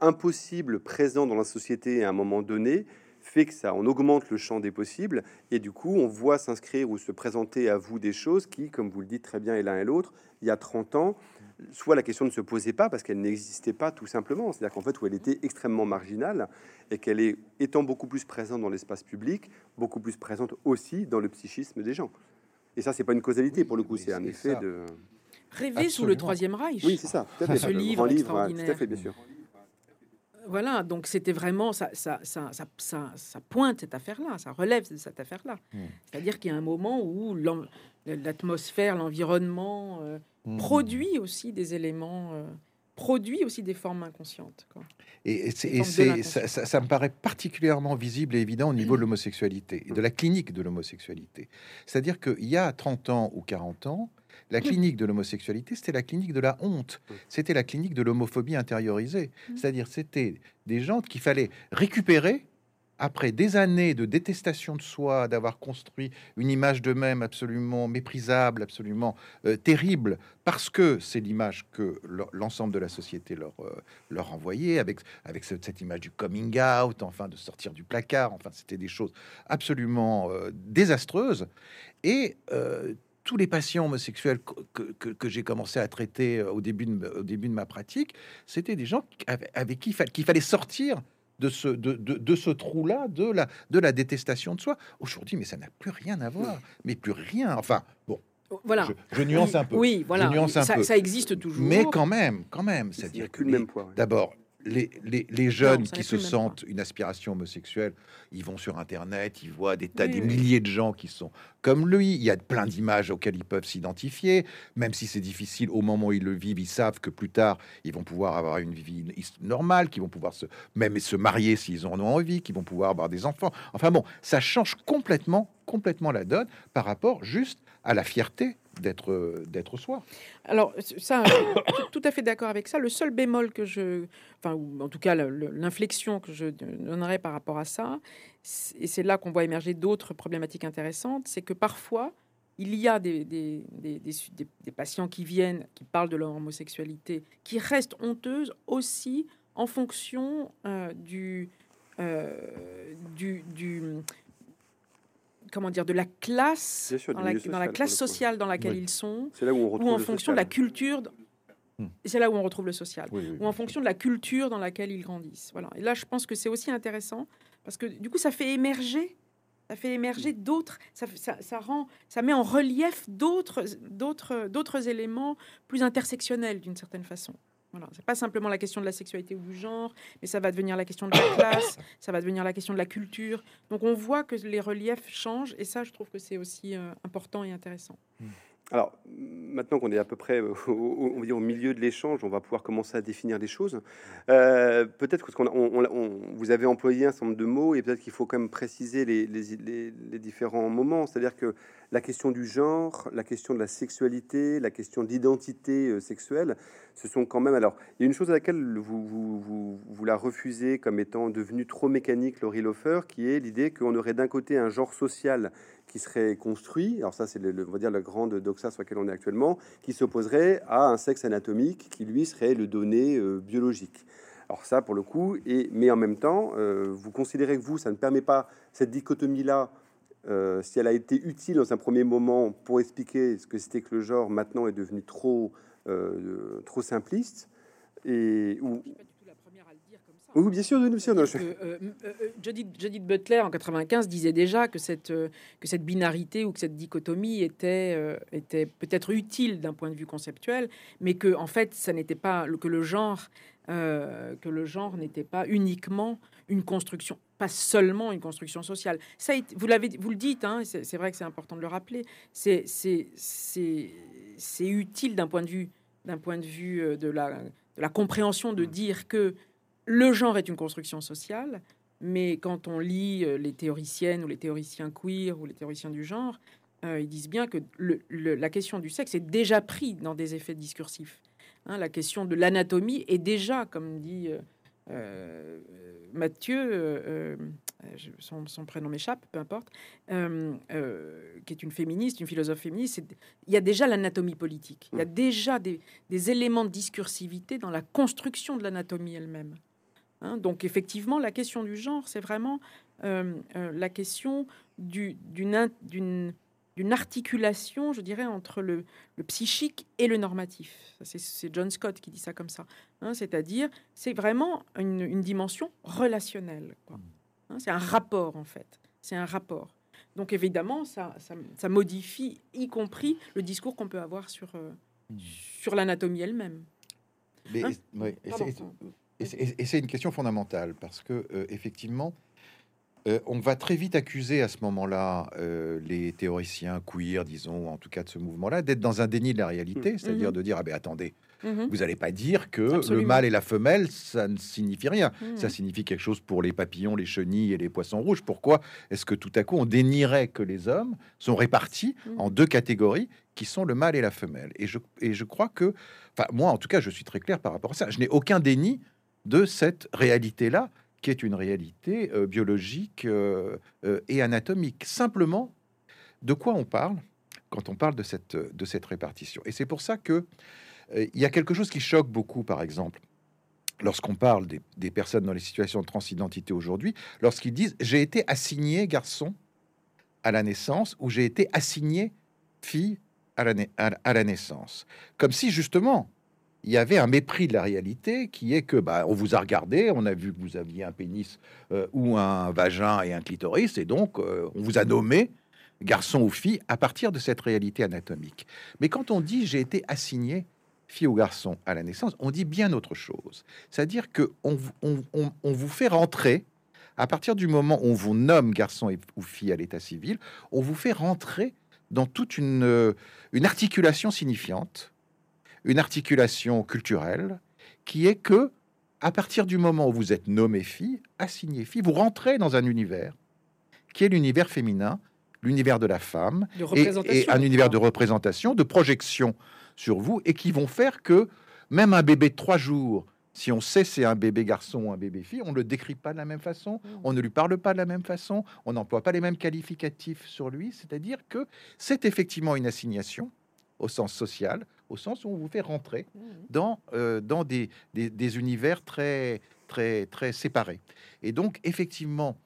impossible présent dans la société à un moment donné, fait que ça, on augmente le champ des possibles et du coup, on voit s'inscrire ou se présenter à vous des choses qui, comme vous le dites très bien et l'un et l'autre, il y a 30 ans, soit la question ne se posait pas parce qu'elle n'existait pas tout simplement, c'est-à-dire qu'en fait, où elle était extrêmement marginale et qu'elle est étant beaucoup plus présente dans l'espace public, beaucoup plus présente aussi dans le psychisme des gens. Et ça, c'est pas une causalité pour le coup, c'est un effet de rêver sous le troisième Reich. Oui, c'est ça. Ce livre, livre tout à fait, bien sûr. Voilà, donc c'était vraiment, ça, ça, ça, ça, pointe cette affaire-là, ça relève cette affaire-là. Hmm. C'est-à-dire qu'il y a un moment où l'atmosphère, l'environnement euh, hmm. produit aussi des éléments, euh, produit aussi des formes inconscientes. Et, c'est, ça, me paraît particulièrement visible et évident au niveau de l'homosexualité, et de la clinique de l'homosexualité. C'est-à-dire qu'il y a 30 ans ou 40 ans, la clinique de l'homosexualité, c'était la clinique de la honte. C'était la clinique de l'homophobie intériorisée. Mm. C'est-à-dire, c'était des gens qu'il fallait récupérer après des années de détestation de soi, d'avoir construit une image d'eux-mêmes absolument méprisable, absolument euh, terrible, parce que c'est l'image que l'ensemble de la société leur, euh, leur envoyait, avec, avec cette, image du coming out, enfin de sortir du placard, enfin c'était des choses absolument euh, désastreuses. Et tous les patients homosexuels que, j'ai commencé à traiter euh, au début de, au début de ma pratique, c'était des gens avec, qui qu'il fallait sortir de ce, de, de, ce trou-là, de la, de la détestation de soi. Aujourd'hui, mais ça n'a plus rien à voir, mais plus rien. Enfin, bon, voilà. Je, nuance un peu. Oui, voilà. nuance un ça, peu. ça, existe toujours. Mais quand même, quand même. C'est-à-dire que. D'abord, les, les, les jeunes qui se sentent une aspiration homosexuelle, ils vont sur Internet, ils voient des tas, Oui, des oui. milliers de gens qui sont comme lui. Il y a plein d'images auxquelles ils peuvent s'identifier, même si c'est difficile au moment où ils le vivent. Ils savent que plus tard, ils vont pouvoir avoir une vie normale, qu'ils vont pouvoir se même se marier s'ils en ont envie, qu'ils vont pouvoir avoir des enfants. Enfin bon, ça change complètement, complètement la donne par rapport juste à la fierté d'être euh, d'être soi. Alors, ça, tout à fait d'accord avec ça. Le seul bémol que je, enfin, ou en tout cas le- le- l'inflexion que je donnerais par rapport à ça, et c'est là qu'on voit émerger d'autres problématiques intéressantes, c'est que parfois, il y a des, des, patients qui viennent, qui parlent de leur homosexualité, qui restent honteuses aussi en fonction euh, du, euh, du, du, comment dire, de la classe, sûr, dans la, dans classe sociale dans laquelle Oui. ils sont, C'est là où on ou en fonction de la social. culture. Hmm. C'est là où on retrouve le social. Oui, oui, Ou en fonction de la culture dans laquelle ils grandissent. Voilà. Et là, je pense que c'est aussi intéressant parce que du coup, ça fait émerger, ça fait émerger d'autres, ça, ça, ça rend, ça met en relief d'autres, d'autres, d'autres éléments plus intersectionnels d'une certaine façon. Voilà. C'est pas simplement la question de la sexualité ou du genre, mais ça va devenir la question de la classe, ça va devenir la question de la culture. Donc on voit que les reliefs changent et ça, je trouve que c'est aussi euh, important et intéressant. Alors, maintenant qu'on est à peu près au, milieu de l'échange, on va pouvoir commencer à définir les choses. Euh, peut-être que ce qu'on vous avez employé un certain nombre de mots et peut-être qu'il faut quand même préciser les, différents moments. C'est-à-dire que la question du genre, la question de la sexualité, la question d'identité euh, sexuelle, ce sont quand même. Alors, il y a une chose à laquelle vous, vous la refusez comme étant devenue trop mécanique, Laurie Lofer, qui est l'idée qu'on aurait d'un côté un genre social qui serait construit, alors ça c'est le, le- on va dire la grande doxa sur laquelle on est actuellement, qui s'opposerait à un sexe anatomique qui lui serait le donné euh, biologique. Alors ça pour le coup, et, mais en même temps, euh, vous considérez que vous, ça ne permet pas cette dichotomie-là, euh, si elle a été utile dans un premier moment pour expliquer ce que c'était que le genre, maintenant est devenu trop, trop simpliste, et ou, oui, bien sûr, bien sûr, non, je- euh, euh, Judith, Judith Butler en 95 disait déjà que cette euh, que cette binarité ou que cette dichotomie était euh, était peut-être utile d'un point de vue conceptuel, mais que en fait ça n'était pas que le genre euh, que le genre n'était pas uniquement une construction, pas seulement une construction sociale. Ça, vous l'avez, vous le dites, hein, c'est vrai que c'est important de le rappeler. C'est c'est c'est c'est utile d'un point de vue d'un point de vue de la de la compréhension de dire que le genre est une construction sociale, mais quand on lit euh, les théoriciennes ou les théoriciens queer ou les théoriciens du genre, euh, ils disent bien que le- le- la question du sexe est déjà pris dans des effets discursifs. Hein, la question de l'anatomie est déjà, comme dit euh, Mathieu, euh, son, son prénom m'échappe, peu importe, qui est une féministe, une philosophe féministe, il y a déjà l'anatomie politique. Il y a déjà des, des éléments de discursivité dans la construction de l'anatomie elle-même. Hein, donc effectivement, la question du genre, c'est vraiment euh, euh, la question du- d'une articulation, je dirais, entre le, le psychique et le normatif. C'est John Scott qui dit ça comme ça. Hein, C'est-à-dire, c'est vraiment une, une dimension relationnelle. Hein, c'est un rapport, en fait. C'est un rapport. Donc évidemment, ça, ça, ça modifie, y compris le discours qu'on peut avoir sur, euh, sur l'anatomie elle-même. Mais, et c'est- une question fondamentale parce que euh, effectivement, euh, on va très vite accuser à ce moment-là euh, les théoriciens queer, disons, en tout cas de ce mouvement-là, d'être dans un déni de la réalité, c'est-à-dire Mhm. de dire ah ben attendez, Mhm. vous n'allez pas dire que le mâle et la femelle, ça ne signifie rien. Mhm. Ça signifie quelque chose pour les papillons, les chenilles et les poissons rouges. Pourquoi est-ce que tout à coup on dénierait que les hommes sont répartis Mhm. en deux catégories qui sont le mâle et la femelle? Et je, et je crois que, enfin moi en tout cas, je suis très clair par rapport à ça. Je n'ai aucun déni de cette réalité-là, qui est une réalité euh, biologique euh, euh, et anatomique. Simplement, de quoi on parle quand on parle de cette, de cette répartition? Et c'est pour ça que il y a quelque chose qui choque beaucoup, par exemple, lorsqu'on parle des, des personnes dans les situations de transidentité aujourd'hui, lorsqu'ils disent j'ai été assigné garçon à la naissance ou j'ai été assigné fille à la- à la naissance. Comme si justement il y avait un mépris de la réalité qui est que bah, on vous a regardé, on a vu que vous aviez un pénis euh, ou un vagin et un clitoris, et donc euh, on vous a nommé garçon ou fille à partir de cette réalité anatomique. Mais quand on dit j'ai été assigné fille ou garçon à la naissance, on dit bien autre chose. C'est-à-dire que on, vous fait rentrer, à partir du moment où on vous nomme garçon ou fille à l'état civil, on vous fait rentrer dans toute une, euh, une articulation signifiante, une articulation culturelle, qui est que à partir du moment où vous êtes nommé fille, assigné fille, vous rentrez dans un univers qui est l'univers féminin, l'univers de la femme, et, un univers de représentation, de projection sur vous, et qui vont faire que même un bébé de trois jours, si on sait c'est un bébé garçon ou un bébé fille, on ne le décrit pas de la même façon, mmh. on ne lui parle pas de la même façon, on n'emploie pas les mêmes qualificatifs sur lui, c'est-à-dire que c'est effectivement une assignation au sens social, au sens où on vous fait rentrer mmh. dans, euh, dans des, des, univers très, très, très séparés. Et donc, effectivement,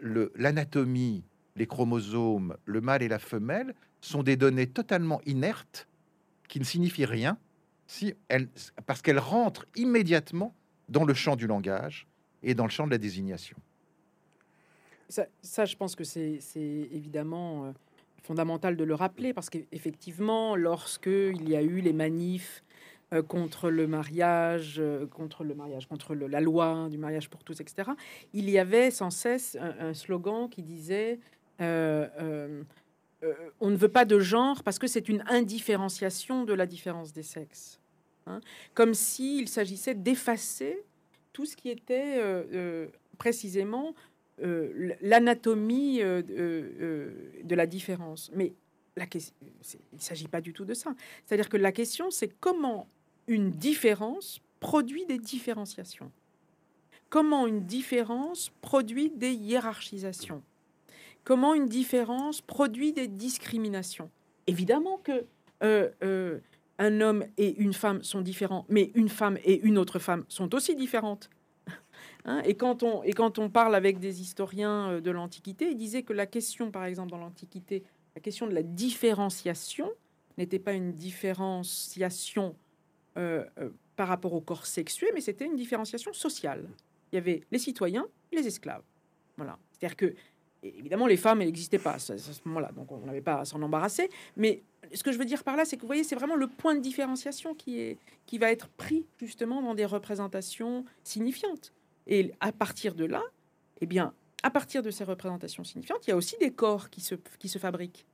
l'anatomie, les chromosomes, le mâle et la femelle sont des données totalement inertes qui ne signifient rien si elles, parce qu'elles rentrent immédiatement dans le champ du langage et dans le champ de la désignation. Ça, je pense que c'est évidemment euh, fondamental de le rappeler parce qu'effectivement, lorsque il y a eu les manifs euh, contre le mariage, euh, contre le mariage, contre la loi du mariage pour tous, etc. Il y avait sans cesse un, slogan qui disait euh, on ne veut pas de genre parce que c'est une indifférenciation de la différence des sexes. Hein. Comme s'il s'agissait d'effacer tout ce qui était précisément l'anatomie de la différence. Mais la question, il ne s'agit pas du tout de ça. C'est-à-dire que la question, c'est comment une différence produit des différenciations. Comment une différence produit des hiérarchisations. Comment une différence produit des discriminations. Évidemment que euh, euh, un homme et une femme sont différents, mais une femme et une autre femme sont aussi différentes. Hein, et, quand on, et quand on parle avec des historiens euh, de l'Antiquité, ils disaient que la question, par exemple, dans l'Antiquité, la question de la différenciation n'était pas une différenciation euh, euh, par rapport au corps sexué, mais c'était une différenciation sociale. Il y avait les citoyens les esclaves. Voilà. C'est-à-dire que, évidemment, les femmes, n'existaient pas à ce, moment-là, donc on n'avait pas à s'en embarrasser. Mais ce que je veux dire par là, c'est que vous voyez, c'est vraiment le point de différenciation qui, est, qui va être pris justement dans des représentations signifiantes. Et à partir de là, eh bien, à partir de ces représentations signifiantes, il y a aussi des corps qui se, qui se fabriquent.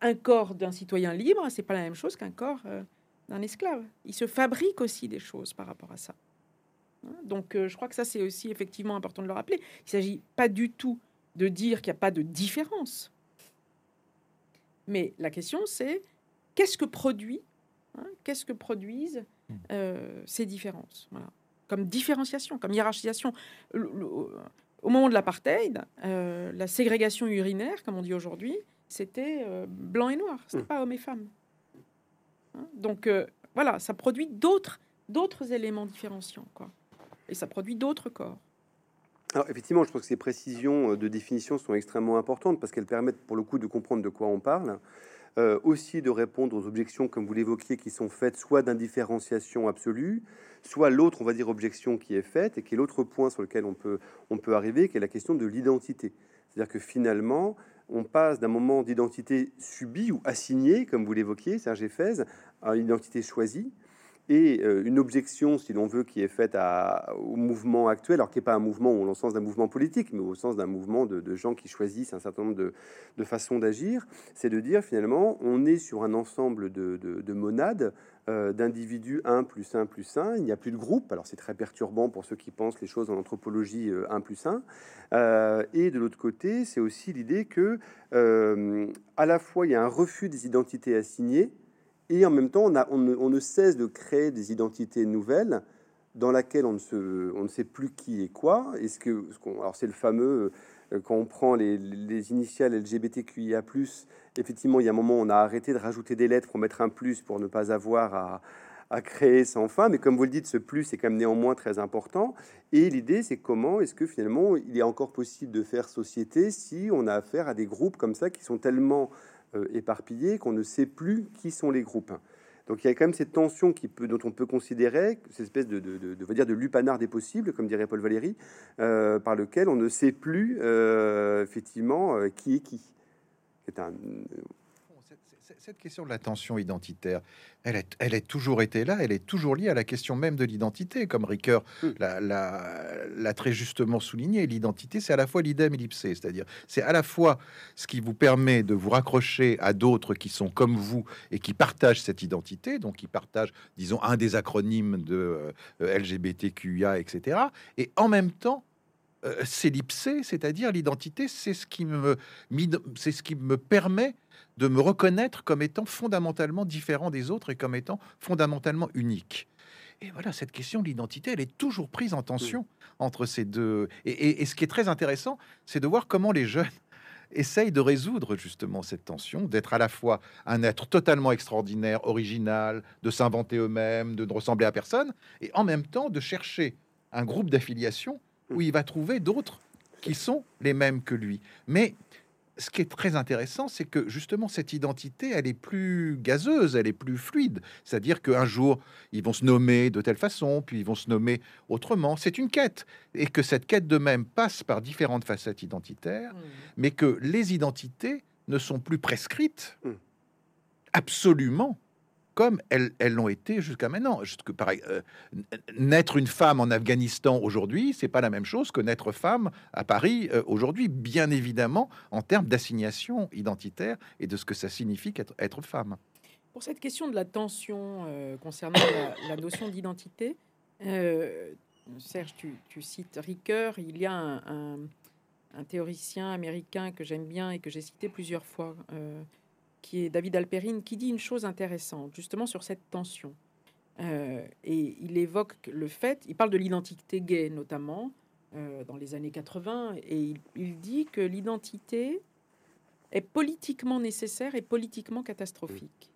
Un corps d'un citoyen libre, c'est pas la même chose qu'un corps euh, d'un esclave. Il se fabrique aussi des choses par rapport à ça. Hein, donc euh, je crois que ça, c'est aussi effectivement important de le rappeler. Il ne s'agit pas du tout de dire qu'il n'y a pas de différence. Mais la question, c'est qu'est-ce que produit, hein, qu'est-ce que produisent hmm. euh, ces différences? Comme différenciation, comme hiérarchisation. au moment de l'apartheid, euh, la ségrégation urinaire, comme on dit aujourd'hui, c'était blanc et noir, c'était hmm. pas homme et femme. Hein? Donc euh, voilà, ça produit d'autres d'autres éléments différenciants, quoi. Et ça produit d'autres corps. Alors effectivement, je trouve que ces précisions euh, de définition sont extrêmement importantes parce qu'elles permettent pour le coup de comprendre de quoi on parle, euh, aussi de répondre aux objections, comme vous l'évoquiez, qui sont faites soit d'indifférenciation absolue, soit l'autre, on va dire, objection qui est faite et qui est l'autre point sur lequel on peut, on peut arriver, qui est la question de l'identité. C'est-à-dire que finalement, on passe d'un moment d'identité subie ou assignée, comme vous l'évoquiez, Serge Fès, à une identité choisie. Et euh, une objection, si l'on veut, qui est faite au mouvement actuel, alors qui n'est pas un mouvement au sens d'un mouvement politique, mais au sens d'un mouvement de, gens qui choisissent un certain nombre de, façons d'agir, c'est de dire finalement, on est sur un ensemble de monades euh, d'individus 1 plus 1 plus 1. Il n'y a plus de groupe. Alors c'est très perturbant pour ceux qui pensent les choses en anthropologie 1 euh, plus 1. Euh, et de l'autre côté, c'est aussi l'idée que à la fois il y a un refus des identités assignées et en même temps on, a, on, ne, cesse de créer des identités nouvelles dans laquelle on ne, sait plus qui est quoi. Est-ce que, alors c'est le fameux quand on prend les, les initiales LGBTQIA+, effectivement, il y a un moment, on a arrêté de rajouter des lettres pour mettre un plus pour ne pas avoir à, créer sans fin. Mais comme vous le dites, ce plus est quand même néanmoins très important. Et l'idée, c'est comment est-ce que finalement, il est encore possible de faire société si on a affaire à des groupes comme ça qui sont tellement euh, éparpillés qu'on ne sait plus qui sont les groupes. Donc il y a quand même cette tension qui peut, dont on peut considérer cette espèce de, de, de, dire de lupanar des possibles, comme dirait Paul Valéry, euh, par lequel on ne sait plus euh, effectivement qui est qui. Cette question de la tension identitaire, elle, est, elle est toujours été là, elle est toujours liée à la question même de l'identité, comme Ricoeur Mm. l'a très justement souligné. L'identité, c'est à la fois l'idem et l'ipsé, c'est-à-dire c'est à la fois ce qui vous permet de vous raccrocher à d'autres qui sont comme vous et qui partagent cette identité, donc qui partagent, disons, un des acronymes de euh, LGBTQIA, etc. Et en même temps, euh, l'ipsé, c'est-à-dire l'identité, c'est ce qui me, c'est ce qui me permet de me reconnaître comme étant fondamentalement différent des autres et comme étant fondamentalement unique. Et voilà, cette question de l'identité, elle est toujours prise en tension entre ces deux. Et, et- et ce qui est très intéressant, c'est de voir comment les jeunes essayent de résoudre justement cette tension, d'être à la fois un être totalement extraordinaire, original, de s'inventer eux-mêmes, de ne ressembler à personne, et en même temps de chercher un groupe d'affiliation où il va trouver d'autres qui sont les mêmes que lui. Mais ce qui est très intéressant, c'est que justement cette identité, elle est plus gazeuse, elle est plus fluide. C'est-à-dire qu'un jour, ils vont se nommer de telle façon, puis ils vont se nommer autrement. C'est une quête. Et que cette quête de même passe par différentes facettes identitaires, mais que les identités ne sont plus prescrites Mm. absolument comme elles l'ont été jusqu'à maintenant. Juste que, pareil, euh, une femme en Afghanistan aujourd'hui, c'est pas la même chose que naître femme à Paris euh, aujourd'hui, bien évidemment, en termes d'assignation identitaire et de ce que ça signifie être femme. Pour cette question de la tension euh, concernant la, notion d'identité, Serge, tu, cites Ricoeur, il y a un, théoricien américain que j'aime bien et que j'ai cité plusieurs fois, qui est David Alperine, qui dit une chose intéressante, justement sur cette tension. Euh, et il évoque le fait, il parle de l'identité gay notamment, euh, dans les années 80, et il, dit que l'identité est politiquement nécessaire et politiquement catastrophique.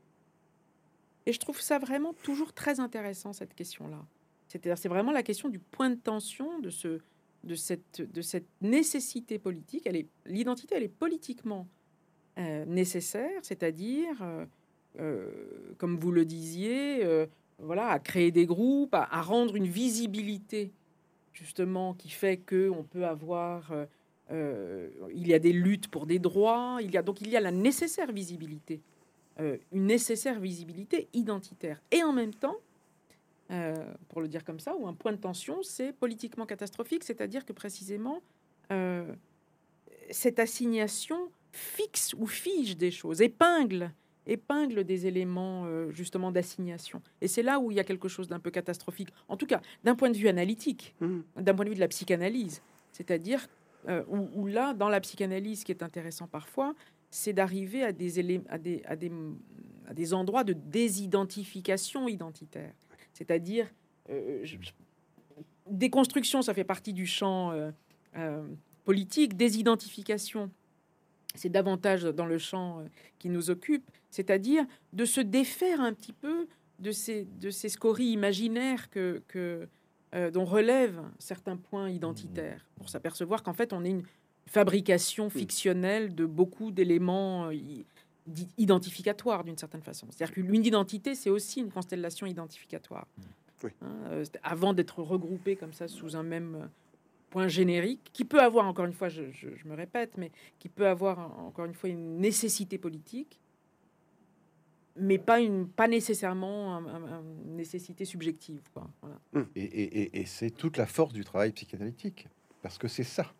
Et je trouve ça vraiment toujours très intéressant, cette question-là. C'est-à-dire, c'est vraiment la question du point de tension de, ce, de, cette, de cette nécessité politique. Elle est, l'identité, elle est politiquement nécessaire, c'est-à-dire, euh, euh, comme vous le disiez, euh, voilà, à créer des groupes, à, rendre une visibilité, justement, qui fait que on peut avoir... euh, euh, il y a des luttes pour des droits, il y a donc il y a la nécessaire visibilité euh, une nécessaire visibilité identitaire. Et en même temps, euh, pour le dire comme ça, ou un point de tension, c'est politiquement catastrophique, c'est-à-dire que précisément, euh, cette assignation fixe ou fige des choses, épingle, épingle des éléments euh, justement d'assignation. Et c'est là où il y a quelque chose d'un peu catastrophique, en tout cas d'un point de vue analytique, Mhm. d'un point de vue de la psychanalyse. C'est-à-dire euh, où, où là, dans la psychanalyse, ce qui est intéressant parfois, c'est d'arriver à des, à, des, à, des, à des endroits de désidentification identitaire. C'est-à-dire, euh, déconstruction, ça fait partie du champ politique, désidentification, c'est davantage dans le champ euh, qui nous occupe, c'est-à-dire de se défaire un petit peu de ces, de ces scories imaginaires que, que, euh, dont relèvent certains points identitaires, pour s'apercevoir qu'en fait, on est une fabrication fictionnelle de beaucoup d'éléments euh, identificatoires d'une certaine façon. C'est-à-dire qu'une identité, c'est aussi une constellation identificatoire. Oui. Hein, euh, avant d'être regroupé comme ça sous un même point générique, qui peut avoir, encore une fois, je, je- je me répète, mais qui peut avoir en- encore une fois une nécessité politique, mais pas, une, pas nécessairement un- un- un- une nécessité subjective. Quoi. Voilà. Et, et- et- et c'est toute la force du travail psychanalytique, parce que c'est ça,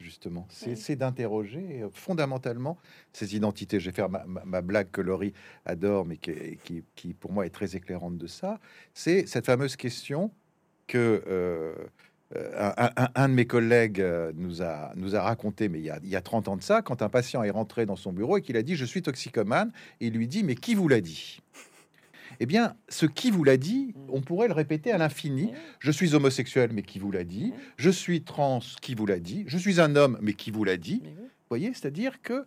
justement. C'est Oui. d'interroger euh, fondamentalement ces identités. Je vais faire ma, ma- ma blague que Laurie adore, mais qui, qui- qui, pour moi est très éclairante de ça. C'est cette fameuse question que euh, un, un- un de mes collègues euh, nous a, nous a raconté, mais il y, a, il y a 30 ans de ça, quand un patient est rentré dans son bureau et qu'il a dit « je suis toxicomane », et il lui dit « mais qui vous l'a dit ?» Eh bien, ce qui vous l'a dit, on pourrait le répéter à l'infini. Je suis homosexuel, mais qui vous l'a dit? Je suis trans, qui vous l'a dit? Je suis un homme, mais qui vous l'a dit? Vous voyez, c'est-à-dire que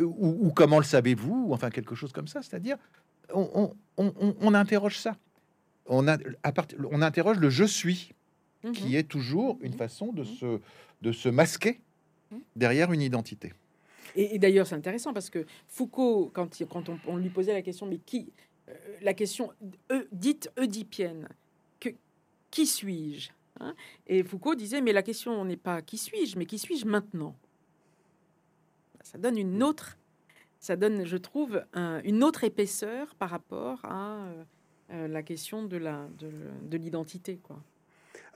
ou, ou comment le savez-vous? Ou Enfin, quelque chose comme ça. C'est-à-dire, on, on- on- on- on interroge ça. On, a, on interroge le je suis, Mhm. qui est toujours une Mhm. façon de Mhm. se, de se masquer Mhm. derrière une identité. Et, et d'ailleurs, c'est intéressant parce que Foucault, quand, il- quand on, on lui posait la question, mais qui euh, La question euh, dite oedipienne, que, qui suis-je Hein? Et Foucault disait, mais la question n'est pas qui suis-je, mais qui suis-je maintenant? Ça donne une autre ça donne, je trouve, une autre épaisseur par rapport à la question de la de, l'identité, quoi.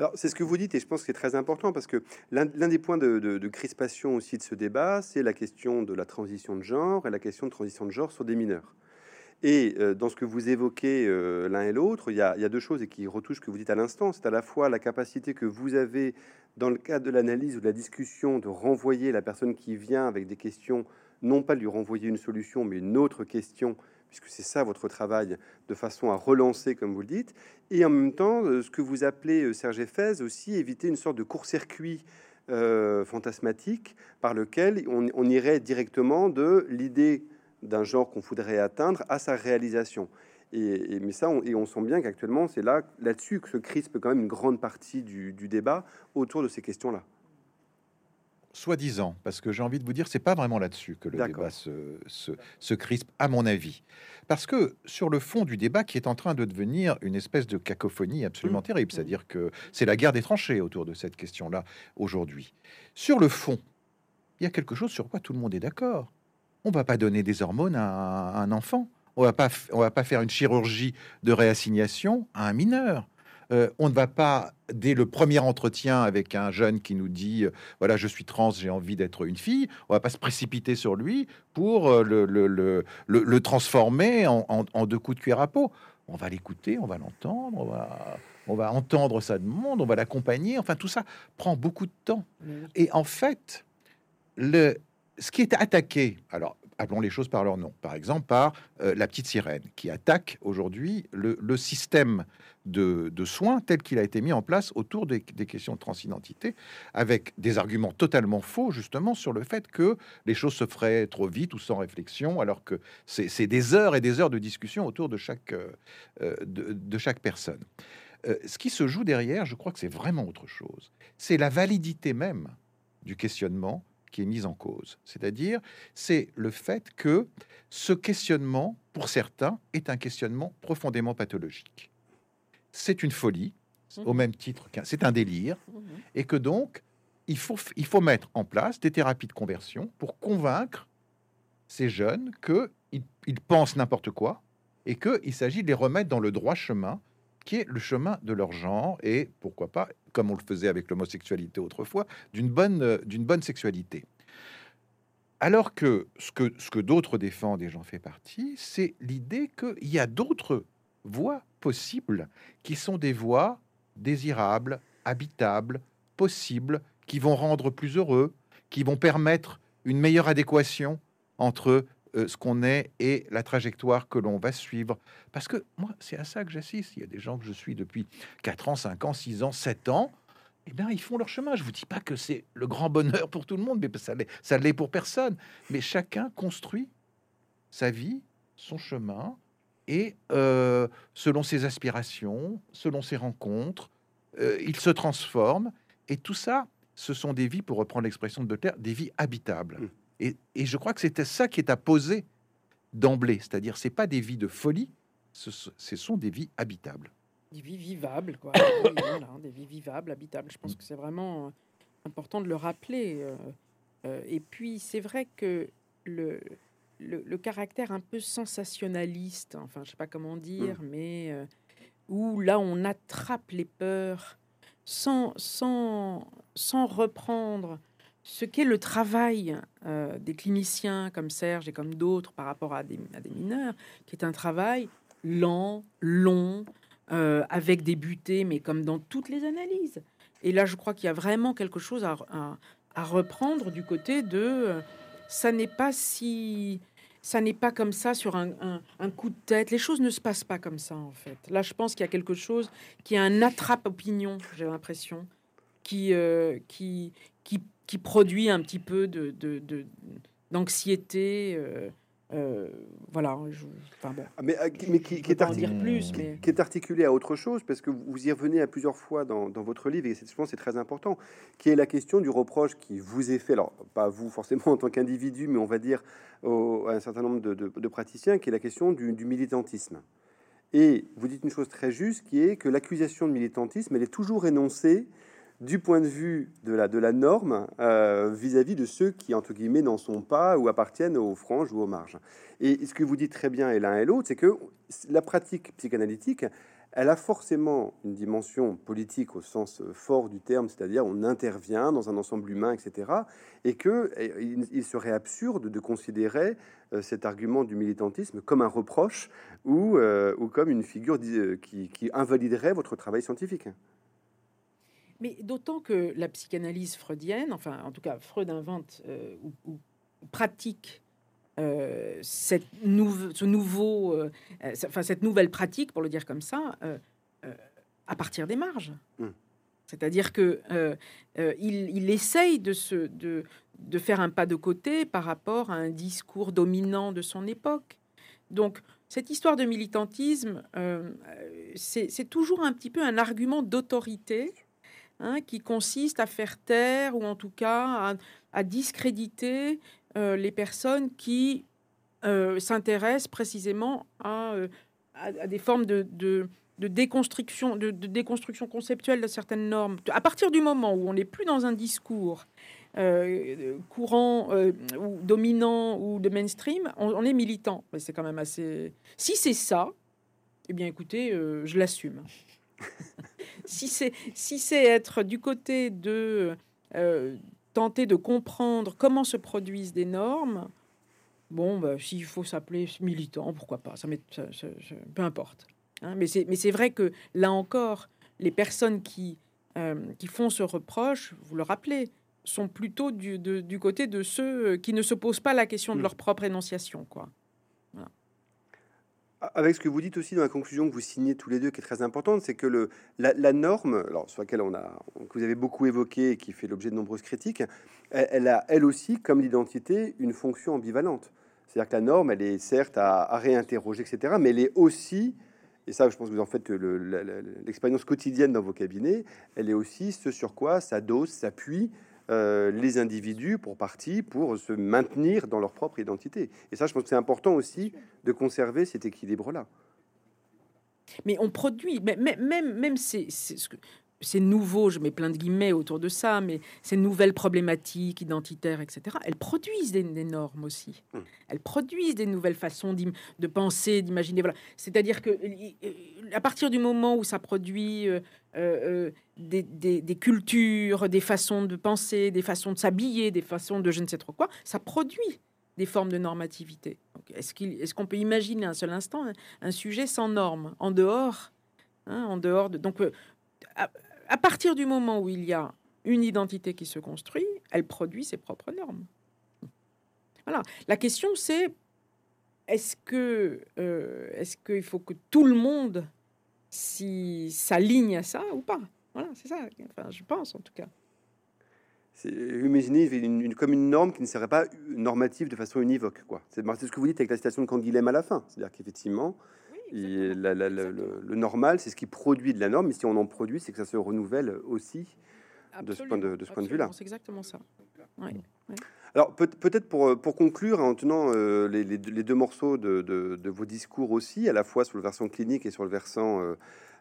Alors, c'est ce que vous dites, et je pense que c'est très important, parce que l'un des points de, crispation aussi de ce débat, c'est la question de la transition de genre et la question de transition de genre sur des mineurs. Et euh, dans ce que vous évoquez euh, l'un et l'autre, il, y, a deux choses et qui retouchent ce que vous dites à l'instant. C'est à la fois la capacité que vous avez, dans le cadre de l'analyse ou de la discussion, de renvoyer la personne qui vient avec des questions, non pas lui renvoyer une solution, mais une autre question, puisque c'est ça votre travail, de façon à relancer, comme vous le dites. Et en même temps, euh, ce que vous appelez, Serge Effez, aussi éviter une sorte de court-circuit fantasmatique par lequel on irait directement de l'idée d'un genre qu'on voudrait atteindre à sa réalisation. Et, mais ça, on sent bien qu'actuellement, c'est là, là-dessus que se crispe quand même une grande partie du, débat autour de ces questions-là. Soi-disant, parce que j'ai envie de vous dire, c'est pas vraiment là-dessus que le débat se, se, crispe, à mon avis. Parce que sur le fond du débat, qui est en train de devenir une espèce de cacophonie absolument mmh. terrible, c'est-à-dire que c'est la guerre des tranchées autour de cette question-là aujourd'hui. Sur le fond, il y a quelque chose sur quoi tout le monde est d'accord on va pas donner des hormones à un enfant. On va pas, on va pas faire une chirurgie de réassignation à un mineur. Euh, on ne va pas, dès le premier entretien avec un jeune qui nous dit euh, voilà, je suis trans, j'ai envie d'être une fille, on va pas se précipiter sur lui pour euh, le, le, transformer en, deux coups de cuir à peau. On va l'écouter, on va l'entendre, on va, on va entendre sa demande, on va l'accompagner. Enfin, tout ça prend beaucoup de temps. Et en fait, le, ce qui est attaqué, alors appelons les choses par leur nom, par exemple par euh, la petite sirène, qui attaque aujourd'hui le, système de, soins tel qu'il a été mis en place autour des, questions de transidentité, avec des arguments totalement faux, justement, sur le fait que les choses se feraient trop vite ou sans réflexion, alors que c'est des heures et des heures de discussion autour de chaque, euh, euh, de, chaque personne. ce qui se joue derrière, je crois que c'est vraiment autre chose. C'est la validité même du questionnement qui est mise en cause. C'est-à-dire, c'est le fait que ce questionnement, pour certains, est un questionnement profondément pathologique. C'est une folie, au mhm. même titre qu'un... C'est un délire, mhm. et que donc, il faut, il faut mettre en place des thérapies de conversion pour convaincre ces jeunes qu'ils ils pensent n'importe quoi et qu'il s'agit de les remettre dans le droit chemin qui est le chemin de leur genre et pourquoi pas, comme on le faisait avec l'homosexualité autrefois, d'une bonne, euh, d'une bonne sexualité. Alors que ce que, ce que d'autres défendent, et j'en fais partie, c'est l'idée qu'il y a d'autres voies possibles qui sont des voies désirables, habitables, possibles, qui vont rendre plus heureux, qui vont permettre une meilleure adéquation entre euh, ce qu'on est et la trajectoire que l'on va suivre. Parce que moi, c'est à ça que j'assiste. Il y a des gens que je suis depuis 4 ans, 5 ans, 6 ans, 7 ans. Eh bien, ils font leur chemin. Je vous dis pas que c'est le grand bonheur pour tout le monde, mais ça l'est, l'est pour personne. Mais chacun construit sa vie, son chemin, et euh, selon ses aspirations, selon ses rencontres, euh, il se transforme. Et tout ça, ce sont des vies, pour reprendre l'expression de Terre, des vies habitables. Mmh. Et, je crois que c'était ça qui est à poser d'emblée, c'est-à-dire c'est pas des vies de folie, ce, sont des vies habitables. Des vies vivables, quoi. des vies vivables, habitables. Je pense que c'est vraiment euh, important de le rappeler. Euh, euh, et puis c'est vrai que le, le, caractère un peu sensationnaliste, enfin je sais pas comment dire, mmh. mais où là on attrape les peurs sans, sans, sans reprendre ce qu'est le travail euh, des cliniciens comme Serge et comme d'autres par rapport à des, mineurs, qui est un travail lent, long, euh, avec des butées, mais comme dans toutes les analyses. Et là, je crois qu'il y a vraiment quelque chose à, reprendre du côté de euh, ça n'est pas si ça n'est pas comme ça sur un, coup de tête. Les choses ne se passent pas comme ça en fait. Là, je pense qu'il y a quelque chose qui est un attrape opinion. J'ai l'impression qui, qui qui qui produit un petit peu de, d'anxiété. Euh, euh, voilà, je, enfin bon, ah, mais, euh, mais qui, qui, est articulé, plus, mais... qui, est articulé à autre chose, parce que vous y revenez à plusieurs fois dans, dans votre livre, et je pense c'est très important, qui est la question du reproche qui vous est fait, alors pas vous forcément en tant qu'individu, mais on va dire à un certain nombre de, de, praticiens, qui est la question du, du, militantisme. Et vous dites une chose très juste, qui est que l'accusation de militantisme, elle est toujours énoncée du point de vue de la, norme euh, vis-à-vis de ceux qui, entre guillemets, n'en sont pas ou appartiennent aux franges ou aux marges. Et ce que vous dites très bien, et l'un et l'autre, c'est que la pratique psychanalytique, elle a forcément une dimension politique au sens fort du terme, c'est-à-dire on intervient dans un ensemble humain, etc. Et que il serait absurde de considérer euh, cet argument du militantisme comme un reproche ou, euh, comme une figure qui invaliderait votre travail scientifique. Mais d'autant que la psychanalyse freudienne, enfin en tout cas Freud invente euh, ou, pratique euh, cette, ce nouveau, euh, enfin, cette nouvelle pratique, pour le dire comme ça, à partir des marges. Hmm. C'est-à-dire que il, il, essaye de, se, de, de faire un pas de côté par rapport à un discours dominant de son époque. Donc, cette histoire de militantisme, c'est toujours un petit peu un argument d'autorité Hein, qui consiste à faire taire ou en tout cas à, discréditer euh, les personnes qui euh, s'intéressent précisément à, euh, à, des formes de, déconstruction, de, déconstruction conceptuelle de certaines normes. À partir du moment où on n'est plus dans un discours courant ou dominant ou de mainstream, on, est militant. Mais c'est quand même assez. Si c'est ça, eh bien écoutez, je l'assume. si c'est si c'est être du côté de euh, tenter de comprendre comment se produisent des normes, bon, bah, s'il faut s'appeler militant, pourquoi pas Ça, peu importe. Hein. mais c'est mais c'est vrai que là encore, les personnes qui euh, qui font ce reproche, vous le rappelez, sont plutôt du, du côté de ceux qui ne se posent pas la question de mm. leur propre énonciation, quoi. Avec ce que vous dites aussi dans la conclusion que vous signez tous les deux, qui est très importante, c'est que la, norme, alors, sur laquelle on a, que vous avez beaucoup évoqué et qui fait l'objet de nombreuses critiques, elle, a elle aussi, comme l'identité, une fonction ambivalente. C'est-à-dire que la norme, elle est certes à, réinterroger, etc., mais elle est aussi, et ça je pense que vous en faites l'expérience quotidienne dans vos cabinets, elle est aussi ce sur quoi sa dose s'appuie euh, les individus pour partie pour se maintenir dans leur propre identité. Et ça, je pense que c'est important aussi de conserver cet équilibre-là. Mais on produit, même, même, même c'est ce que c'est nouveau, je mets plein de guillemets autour de ça, mais ces nouvelles problématiques identitaires, etc., elles produisent des, normes aussi. Hum. Elles produisent des nouvelles façons de penser, d'imaginer. Voilà. C'est-à-dire que à partir du moment où ça produit euh, euh, des, cultures, des façons de penser, des façons de s'habiller, des façons de je ne sais trop quoi, ça produit des formes de normativité. Est-ce qu'il, est-ce qu'on peut imaginer un seul instant un, sujet sans normes, en dehors, hein, en dehors de donc euh, à, partir du moment où il y a une identité qui se construit, elle produit ses propres normes. Voilà. La question c'est est-ce que euh, est-ce qu'il faut que tout le monde s'aligne à ça ou pas? Voilà, c'est ça. Enfin, je pense en tout cas. Imaginez une, comme une norme qui ne serait pas normative de façon univoque. Quoi. C'est, ce que vous dites avec la citation de Canguilhem à la fin. C'est-à-dire qu'effectivement, le, normal, c'est ce qui produit de la norme, mais si on en produit, c'est que ça se renouvelle aussi de ce point de, ce point de vue-là. C'est exactement ça. Alors peut, être pour, pour conclure, en tenant euh, les, les, deux morceaux de, de, vos discours aussi, à la fois sur le versant clinique et sur le versant euh,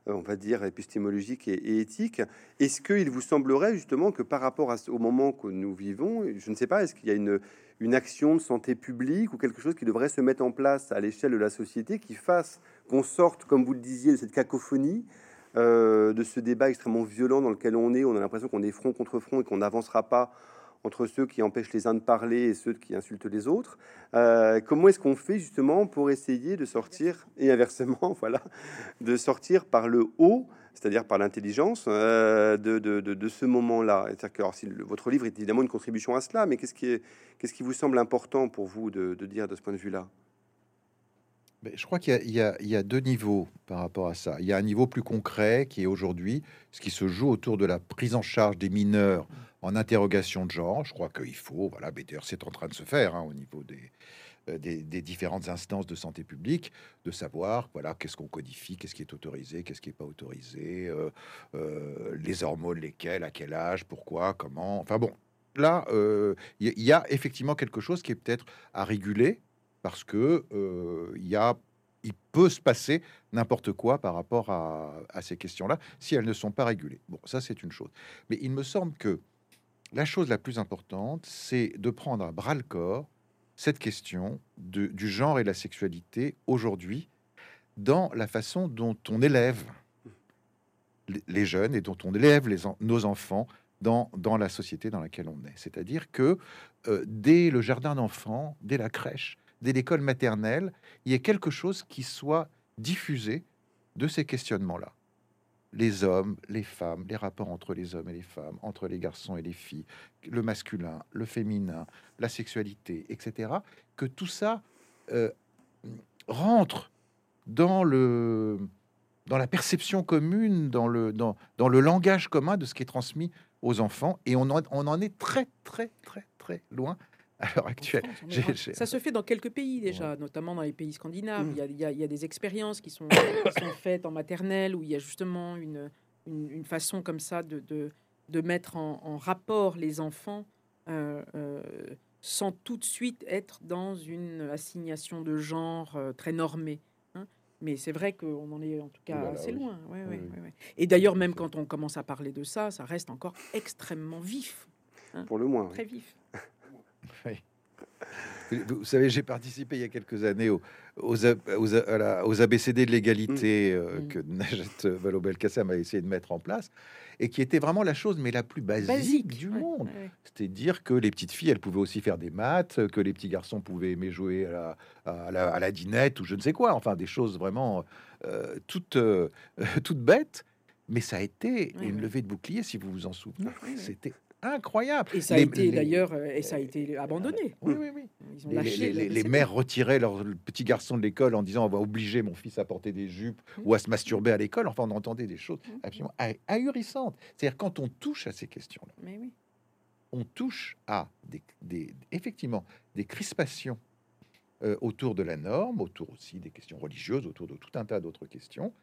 euh, on va dire, épistémologique et, éthique. Est-ce qu'il vous semblerait justement que par rapport au moment que nous vivons, je ne sais pas, est-ce qu'il y a une, une action de santé publique ou quelque chose qui devrait se mettre en place à l'échelle de la société qui fasse qu'on sorte, comme vous le disiez, de cette cacophonie, euh, de ce débat extrêmement violent dans lequel on est, on a l'impression qu'on est front contre front et qu'on n'avancera pas entre ceux qui empêchent les uns de parler et ceux qui insultent les autres. Euh, comment est-ce qu'on fait justement pour essayer de sortir, et inversement, voilà, de sortir par le haut, c'est-à-dire par l'intelligence, euh, de, ce moment-là? Alors, si Votre livre est évidemment une contribution à cela, mais qu'est-ce qui, est, qu'est-ce qui vous semble important pour vous de, dire de ce point de vue-là? Je crois qu'il y, a deux niveaux par rapport à ça. Il y a un niveau plus concret qui est aujourd'hui ce qui se joue autour de la prise en charge des mineurs en interrogation de genre. Je crois qu'il faut, voilà, d'ailleurs c'est en train de se faire hein, au niveau euh, des, différentes instances de santé publique, de savoir, voilà, qu'est-ce qu'on codifie, qu'est-ce qui est autorisé, qu'est-ce qui est pas autorisé, euh, euh, les hormones, lesquelles, à quel âge, pourquoi, comment. Enfin bon, là, il y, a effectivement quelque chose qui est peut-être à réguler parce que a il peut se passer n'importe quoi par rapport à, ces questions-là si elles ne sont pas régulées. Bon, ça c'est une chose. Mais il me semble que la chose la plus importante, c'est de prendre à bras le corps cette question du genre et de la sexualité aujourd'hui dans la façon dont on élève les- jeunes et dont on élève nos enfants dans, dans la société dans laquelle on est. C'est-à-dire que euh, dès le jardin d'enfants, dès la crèche, dès l'école maternelle, il y ait quelque chose qui soit diffusé de ces questionnements-là. Les hommes, les femmes, les rapports entre les hommes et les femmes, entre les garçons et les filles, le masculin, le féminin, la sexualité, etc. Que tout ça euh, rentre dans le dans la perception commune, dans le dans, dans le langage commun de ce qui est transmis aux enfants, et on en, on en est très très très très loin à l'heure actuelle. France, Ça se fait dans quelques pays déjà, notamment dans les pays scandinaves. Mm. Il, y a, il y a- il y a des expériences qui sont, qui sont faites en maternelle où il y a justement une, une, une façon comme ça de, de, de mettre en, en rapport les enfants euh, euh, sans tout de suite être dans une assignation de genre euh, très normée. hein. Mais c'est vrai qu'on en est en tout cas assez oui. loin. Ouais, Oui, ouais. Et d'ailleurs, même quand on commence à parler de ça, ça reste encore extrêmement vif, Pour le moins. très vif. Oui. Vous savez, j'ai participé il y a quelques années aux, aux, A- aux A- à la- aux ABCD de l'égalité euh, Mm. que Najat Vallaud-Belkacem a essayé de mettre en place et qui était vraiment la chose mais la plus basique, du ouais, monde. ouais. C'était dire que les petites filles, elles pouvaient aussi faire des maths, que les petits garçons pouvaient aimer jouer à la, à la, à la dinette ou je ne sais quoi. Enfin, des choses vraiment euh, toutes, euh, toutes bêtes. Mais ça a été Ouais, une levée de bouclier, si vous vous en souvenez. C'était incroyable. Et ça Les- a été les- d'ailleurs, euh, et ça a été abandonné. Oui, oui, oui. Ils ont Les, lâché les- le- les- le les CP. mères retiraient leurs petits garçons de l'école en disant on va obliger mon fils à porter des jupes Mm. ou à se masturber à l'école. Enfin, on entendait des choses Mm. absolument ah- ahurissantes. C'est-à-dire quand on touche à ces questions-là, Mais oui. on touche à des, des- effectivement des crispations euh, autour de la norme, autour aussi des questions religieuses, autour de tout un tas d'autres questions.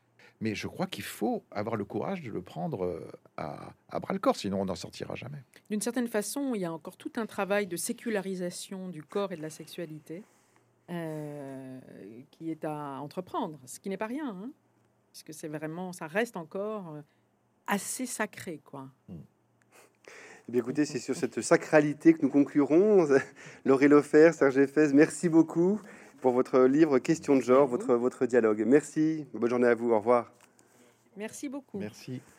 Mais je crois qu'il faut avoir le courage de le prendre euh, à, à bras le corps, sinon on n'en sortira jamais. D'une certaine façon, il y a encore tout un travail de sécularisation du corps et de la sexualité euh, qui est à entreprendre, ce qui n'est pas rien, hein, parce que c'est vraiment, ça reste encore euh, assez sacré, quoi. Eh bien, écoutez, c'est sur cette sacralité que nous conclurons. Laurie Lofer, Serge Effès, merci beaucoup pour votre livre Question de genre, votre, votre dialogue. Merci. Bonne journée à vous. Au revoir. Merci beaucoup. Merci.